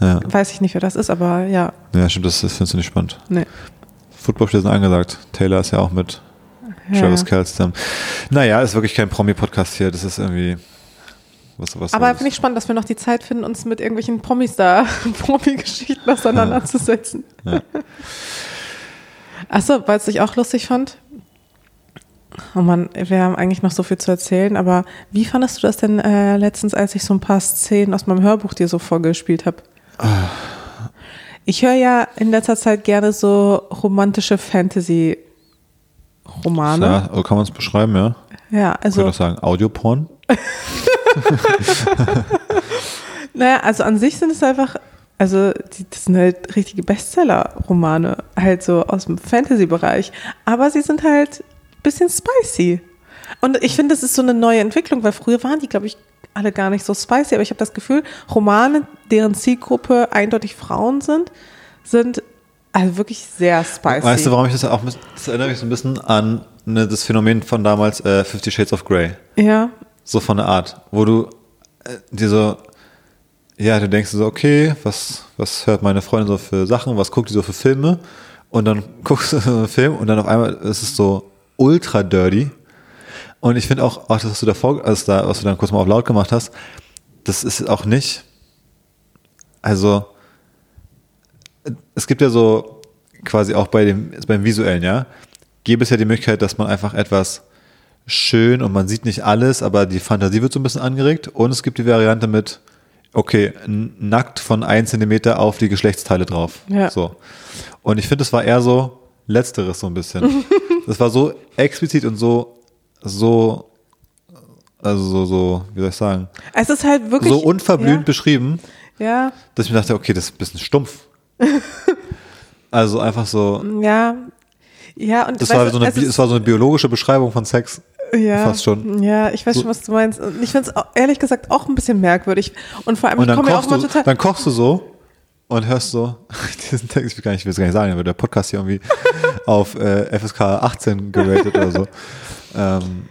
Ja. weiß ich nicht, wer das ist, aber ja, ja, stimmt, das, das findest du nicht spannend. nee. Footballspieler sind angesagt. Taylor ist ja auch mit Ja. Travis Kelce zusammen. Naja, ist wirklich kein Promi-Podcast hier. Das ist irgendwie. Was, was Aber finde ich spannend, dass wir noch die Zeit finden, uns mit irgendwelchen Promis da, Promi-Geschichten auseinanderzusetzen. Ja. Achso, weil es ich auch lustig fand. Oh Mann, wir haben eigentlich noch so viel zu erzählen, aber wie fandest du das denn äh, letztens, als ich so ein paar Szenen aus meinem Hörbuch dir so vorgespielt habe? Ich höre ja in letzter Zeit gerne so romantische Fantasy-Romane. Ja, kann man es beschreiben, ja. Ja, Ich also würde auch sagen, Audioporn. Naja, also an sich sind es einfach, also die, das sind halt richtige Bestseller-Romane, halt so aus dem Fantasy-Bereich. Aber sie sind halt ein bisschen spicy. Und ich finde, das ist so eine neue Entwicklung, weil früher waren die, glaube ich, alle gar nicht so spicy. Aber ich habe das Gefühl, Romane, deren Zielgruppe eindeutig Frauen sind, sind also wirklich sehr spicy. Weißt du, warum ich das auch, das erinnert mich so ein bisschen an ne, das Phänomen von damals äh, Fifty Shades of Grey. Ja, So von der Art, wo du äh, dir so, ja, du denkst so, okay, was, was hört meine Freundin so für Sachen, was guckt die so für Filme? Und dann guckst du so einen Film und dann auf einmal ist es so ultra dirty. Und ich finde auch, auch das, was du davor, also da, was du dann kurz mal auf laut gemacht hast, das ist auch nicht, also, es gibt ja so quasi auch bei dem, beim Visuellen, ja, gäbe es ja die Möglichkeit, dass man einfach etwas schön und man sieht nicht alles, aber die Fantasie wird so ein bisschen angeregt. Und es gibt die Variante mit, okay, nackt von 1 Zentimeter auf die Geschlechtsteile drauf. Ja. So. Und ich finde, es war eher so letzteres so ein bisschen. das war so explizit und so, so, also so, so, wie soll ich sagen, es ist halt wirklich. so unverblümt beschrieben, Ja, dass ich mir dachte, okay, das ist ein bisschen stumpf. also einfach so, ja. Ja, und das war, so eine, es war so eine biologische Beschreibung von Sex. Ja, Fast schon. Ja, ich weiß schon, was du meinst. Und ich finde es ehrlich gesagt auch ein bisschen merkwürdig. Und vor allem, Und ich komme mir auch mal total. dann kochst du so und hörst so, diesen Text, ich will gar nicht, ich will es gar nicht sagen, aber der Podcast hier irgendwie auf äh, FSK 18 geratet oder so. Ähm,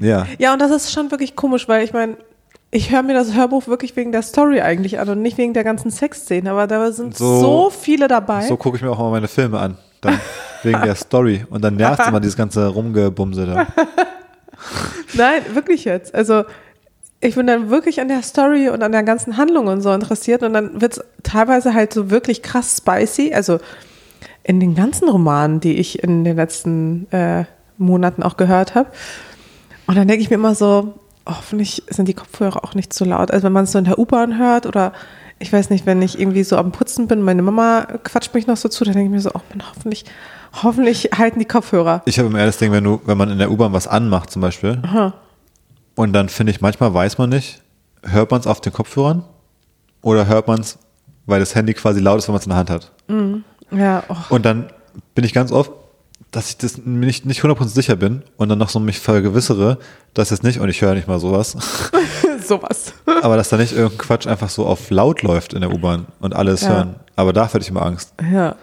ja, Ja, und das ist schon wirklich komisch, weil ich meine, ich höre mir das Hörbuch wirklich wegen der Story eigentlich an und nicht wegen der ganzen Sexszenen. Aber da sind so, So- viele dabei. so gucke ich mir auch mal meine Filme an. Dann wegen der Story. Und dann nervt immer dieses ganze Rumgebumse da. Nein, wirklich jetzt. Also ich bin dann wirklich an der Story und an der ganzen Handlung und so interessiert und dann wird es teilweise halt so wirklich krass spicy. Also in den ganzen Romanen, die ich in den letzten äh, Monaten auch gehört habe. Und dann denke ich mir immer so, hoffentlich sind die Kopfhörer auch nicht zu laut. Also wenn man es so in der U-Bahn hört oder ich weiß nicht, wenn ich irgendwie so am Putzen bin, meine Mama quatscht mich noch so zu, dann denke ich mir so, oh, man, hoffentlich, hoffentlich halten die Kopfhörer. Ich habe immer das Ding, wenn du, wenn man in der U-Bahn was anmacht zum Beispiel, Und dann finde ich, manchmal weiß man nicht, hört man es auf den Kopfhörern oder hört man es, weil das Handy quasi laut ist, wenn man es in der Hand hat. Ja, oh, Und dann bin ich ganz oft, dass ich das nicht, nicht 100% sicher bin und dann noch so mich vergewissere, dass jetzt nicht, und ich höre nicht mal sowas, sowas. aber dass da nicht irgendein Quatsch einfach so auf laut läuft in der U-Bahn und alles Ja. hören. Aber da hätte ich immer Angst, Ja.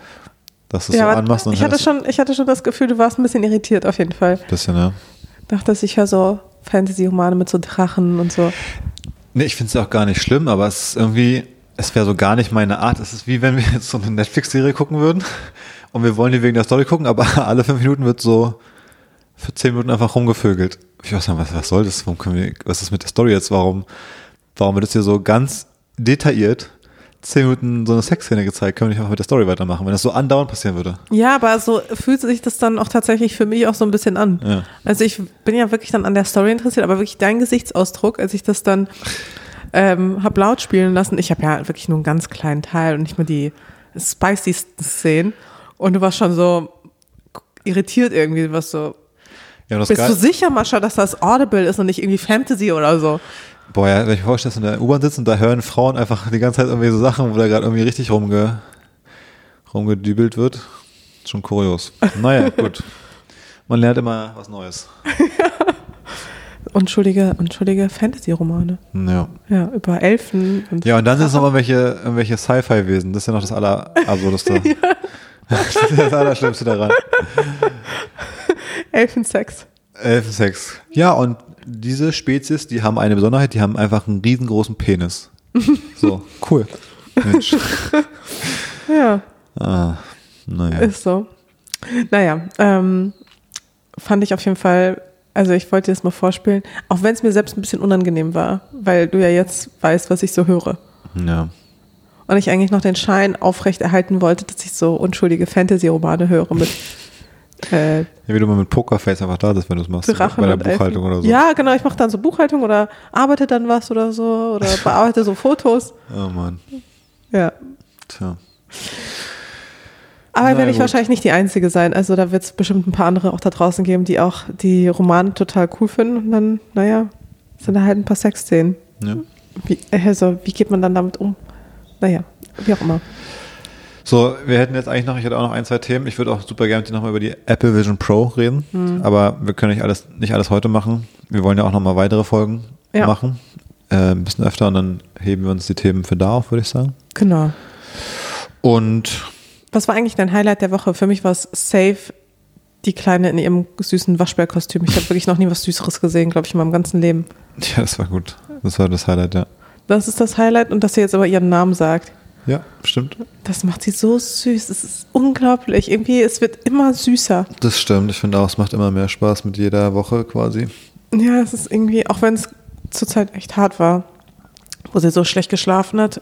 Dass du es ja so anmachst und ich, hatte schon, ich hatte schon das Gefühl, du warst ein bisschen irritiert auf jeden Fall. Bisschen, ja. Dachte, ich höre so Fantasy-Romane mit so Drachen und so. Nee, ich finde es auch gar nicht schlimm, aber es ist irgendwie, es wäre so gar nicht meine Art. Es ist wie wenn wir jetzt so eine Netflix-Serie gucken würden und wir wollen die wegen der Story gucken, aber alle fünf Minuten wird so für zehn Minuten einfach rumgevögelt. Ich weiß nicht, was, was soll das? Warum können wir, was ist mit der Story jetzt? Warum, warum wird es hier so ganz detailliert zehn Minuten so eine Sexszene gezeigt? Können wir nicht einfach mit der Story weitermachen, wenn das so andauernd passieren würde? Ja, aber so fühlt sich das dann auch tatsächlich für mich auch so ein bisschen an. Ja. Also ich bin ja wirklich dann an der Story interessiert, aber wirklich dein Gesichtsausdruck, als ich das dann ähm, hab laut spielen lassen. Ich habe ja wirklich nur einen ganz kleinen Teil und nicht mal die spicy Szenen. Und du warst schon so irritiert irgendwie, du warst so, Ja, das bist Geil- du sicher, Mascha, dass das Audible ist und nicht irgendwie Fantasy oder so? Boah, ja, wenn ich mir vorstelle, dass du in der U-Bahn sitzt und da hören Frauen einfach die ganze Zeit irgendwie so Sachen, wo da gerade irgendwie richtig rumge, rumgedübelt wird. Schon kurios. Naja, gut. Man lernt immer was Neues. Unschuldige, unschuldige Fantasy-Romane. Ja. Ja, über Elfen und Ja, und dann sind es noch irgendwelche, irgendwelche Sci-Fi-Wesen. Das ist ja noch das Allerabsurdeste. Das ist das Allerschlimmste daran. Elfensex. Elfensex. Ja, und diese Spezies, die haben eine Besonderheit, die haben einfach einen riesengroßen Penis. So, cool. Mensch. Ja, Ah, naja. ist so. Naja, ähm, fand ich auf jeden Fall, also ich wollte dir das mal vorspielen, auch wenn es mir selbst ein bisschen unangenehm war, weil du ja jetzt weißt, was ich so höre. Ja. Und ich eigentlich noch den Schein aufrechterhalten wollte, dass ich so unschuldige Fantasy-Romane höre mit äh, Ja, wie du mal mit Pokerface einfach da bist, wenn du es machst. Drachen bei der und Elfen. Buchhaltung oder so. Ja, genau, ich mache dann so Buchhaltung oder arbeite dann was oder so oder bearbeite so Fotos. Oh Mann. Ja. Tja. Aber werde ich gut. wahrscheinlich nicht die Einzige sein. Also da wird es bestimmt ein paar andere auch da draußen geben, die auch die Romane total cool finden. Und dann, naja, sind da halt ein paar Sexszenen. Ja. Wie, also, wie geht man dann damit um? Naja, wie auch immer. So, wir hätten jetzt eigentlich noch, ich hätte auch noch ein, zwei Themen. Ich würde auch super gerne mit dir nochmal über die Apple Vision Pro reden. Hm. Aber wir können nicht alles, nicht alles heute machen. Wir wollen ja auch nochmal weitere Folgen Ja. machen. Äh, ein bisschen öfter und dann heben wir uns die Themen für da auf, würde ich sagen. Genau. Und Was war eigentlich dein Highlight der Woche? Für mich war es safe die Kleine in ihrem süßen Waschbärkostüm. Ich habe wirklich noch nie was Süßeres gesehen, glaube ich, in meinem ganzen Leben. ja, das war gut. Das war das Highlight, ja. Das ist das Highlight und dass sie jetzt aber ihren Namen sagt. Ja, stimmt. Das macht sie so süß. Es ist unglaublich. Irgendwie, es wird immer süßer. Das stimmt. Ich finde auch, es macht immer mehr Spaß mit jeder Woche quasi. Ja, es ist irgendwie, auch wenn es zurzeit echt hart war, wo sie so schlecht geschlafen hat.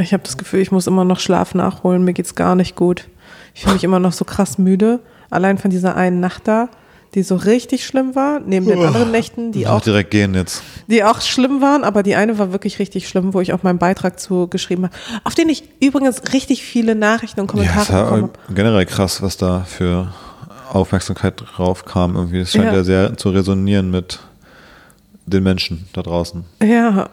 Ich habe das Gefühl, ich muss immer noch Schlaf nachholen. Mir geht's gar nicht gut. Ich fühle mich immer noch so krass müde. Allein von dieser einen Nacht da, die so richtig schlimm war, neben den anderen Nächten, die auch, direkt gehen jetzt. die auch schlimm waren, aber die eine war wirklich richtig schlimm, wo ich auch meinen Beitrag zu geschrieben habe, auf den ich übrigens richtig viele Nachrichten und Ja, Kommentare bekommen war habe. generell krass, was da für Aufmerksamkeit drauf kam. Irgendwie. Es scheint Ja. ja sehr zu resonieren mit den Menschen da draußen. Ja.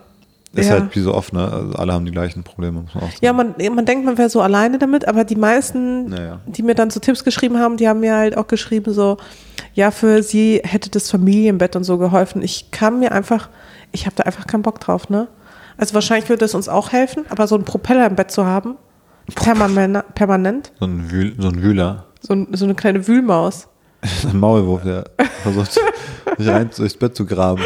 Ist ja. halt wie so oft, ne? Also alle haben die gleichen Probleme, muss man auch sagen. Ja, man, man denkt, man wäre so alleine damit, aber die meisten, Naja. die mir dann so Tipps geschrieben haben, die haben mir halt auch geschrieben, so, ja, für sie hätte das Familienbett und so geholfen. Ich kann mir einfach, ich habe da einfach keinen Bock drauf, ne? Also wahrscheinlich würde es uns auch helfen, aber so einen Propeller im Bett zu haben, permanent, permanent So ein, Wühl, so ein Wühler. so, ein, so eine kleine Wühlmaus. Ein Maulwurf, der versucht, sich rein durchs Bett zu graben.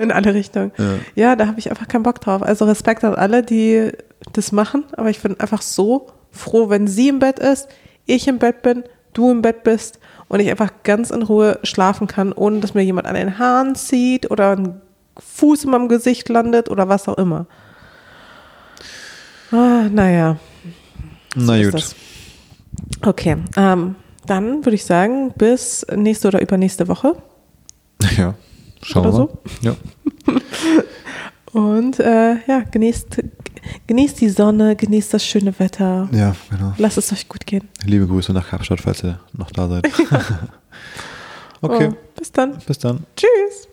in alle Richtungen. Ja. Ja, da habe ich einfach keinen Bock drauf. Also Respekt an alle, die das machen, aber ich bin einfach so froh, wenn sie im Bett ist, ich im Bett bin, du im Bett bist und ich einfach ganz in Ruhe schlafen kann, ohne dass mir jemand an den Haaren zieht oder ein Fuß in meinem Gesicht landet oder was auch immer. Ah, naja. Na ist gut. das. Okay, ähm, dann würde ich sagen, bis nächste oder übernächste Woche. Ja. Schauen Oder wir mal. so? Ja. Und äh, ja, genießt, genießt die Sonne, genießt das schöne Wetter. ja, genau. Lasst es euch gut gehen. Liebe Grüße nach Kapstadt, falls ihr noch da seid. okay, Oh, bis dann. bis dann. Tschüss.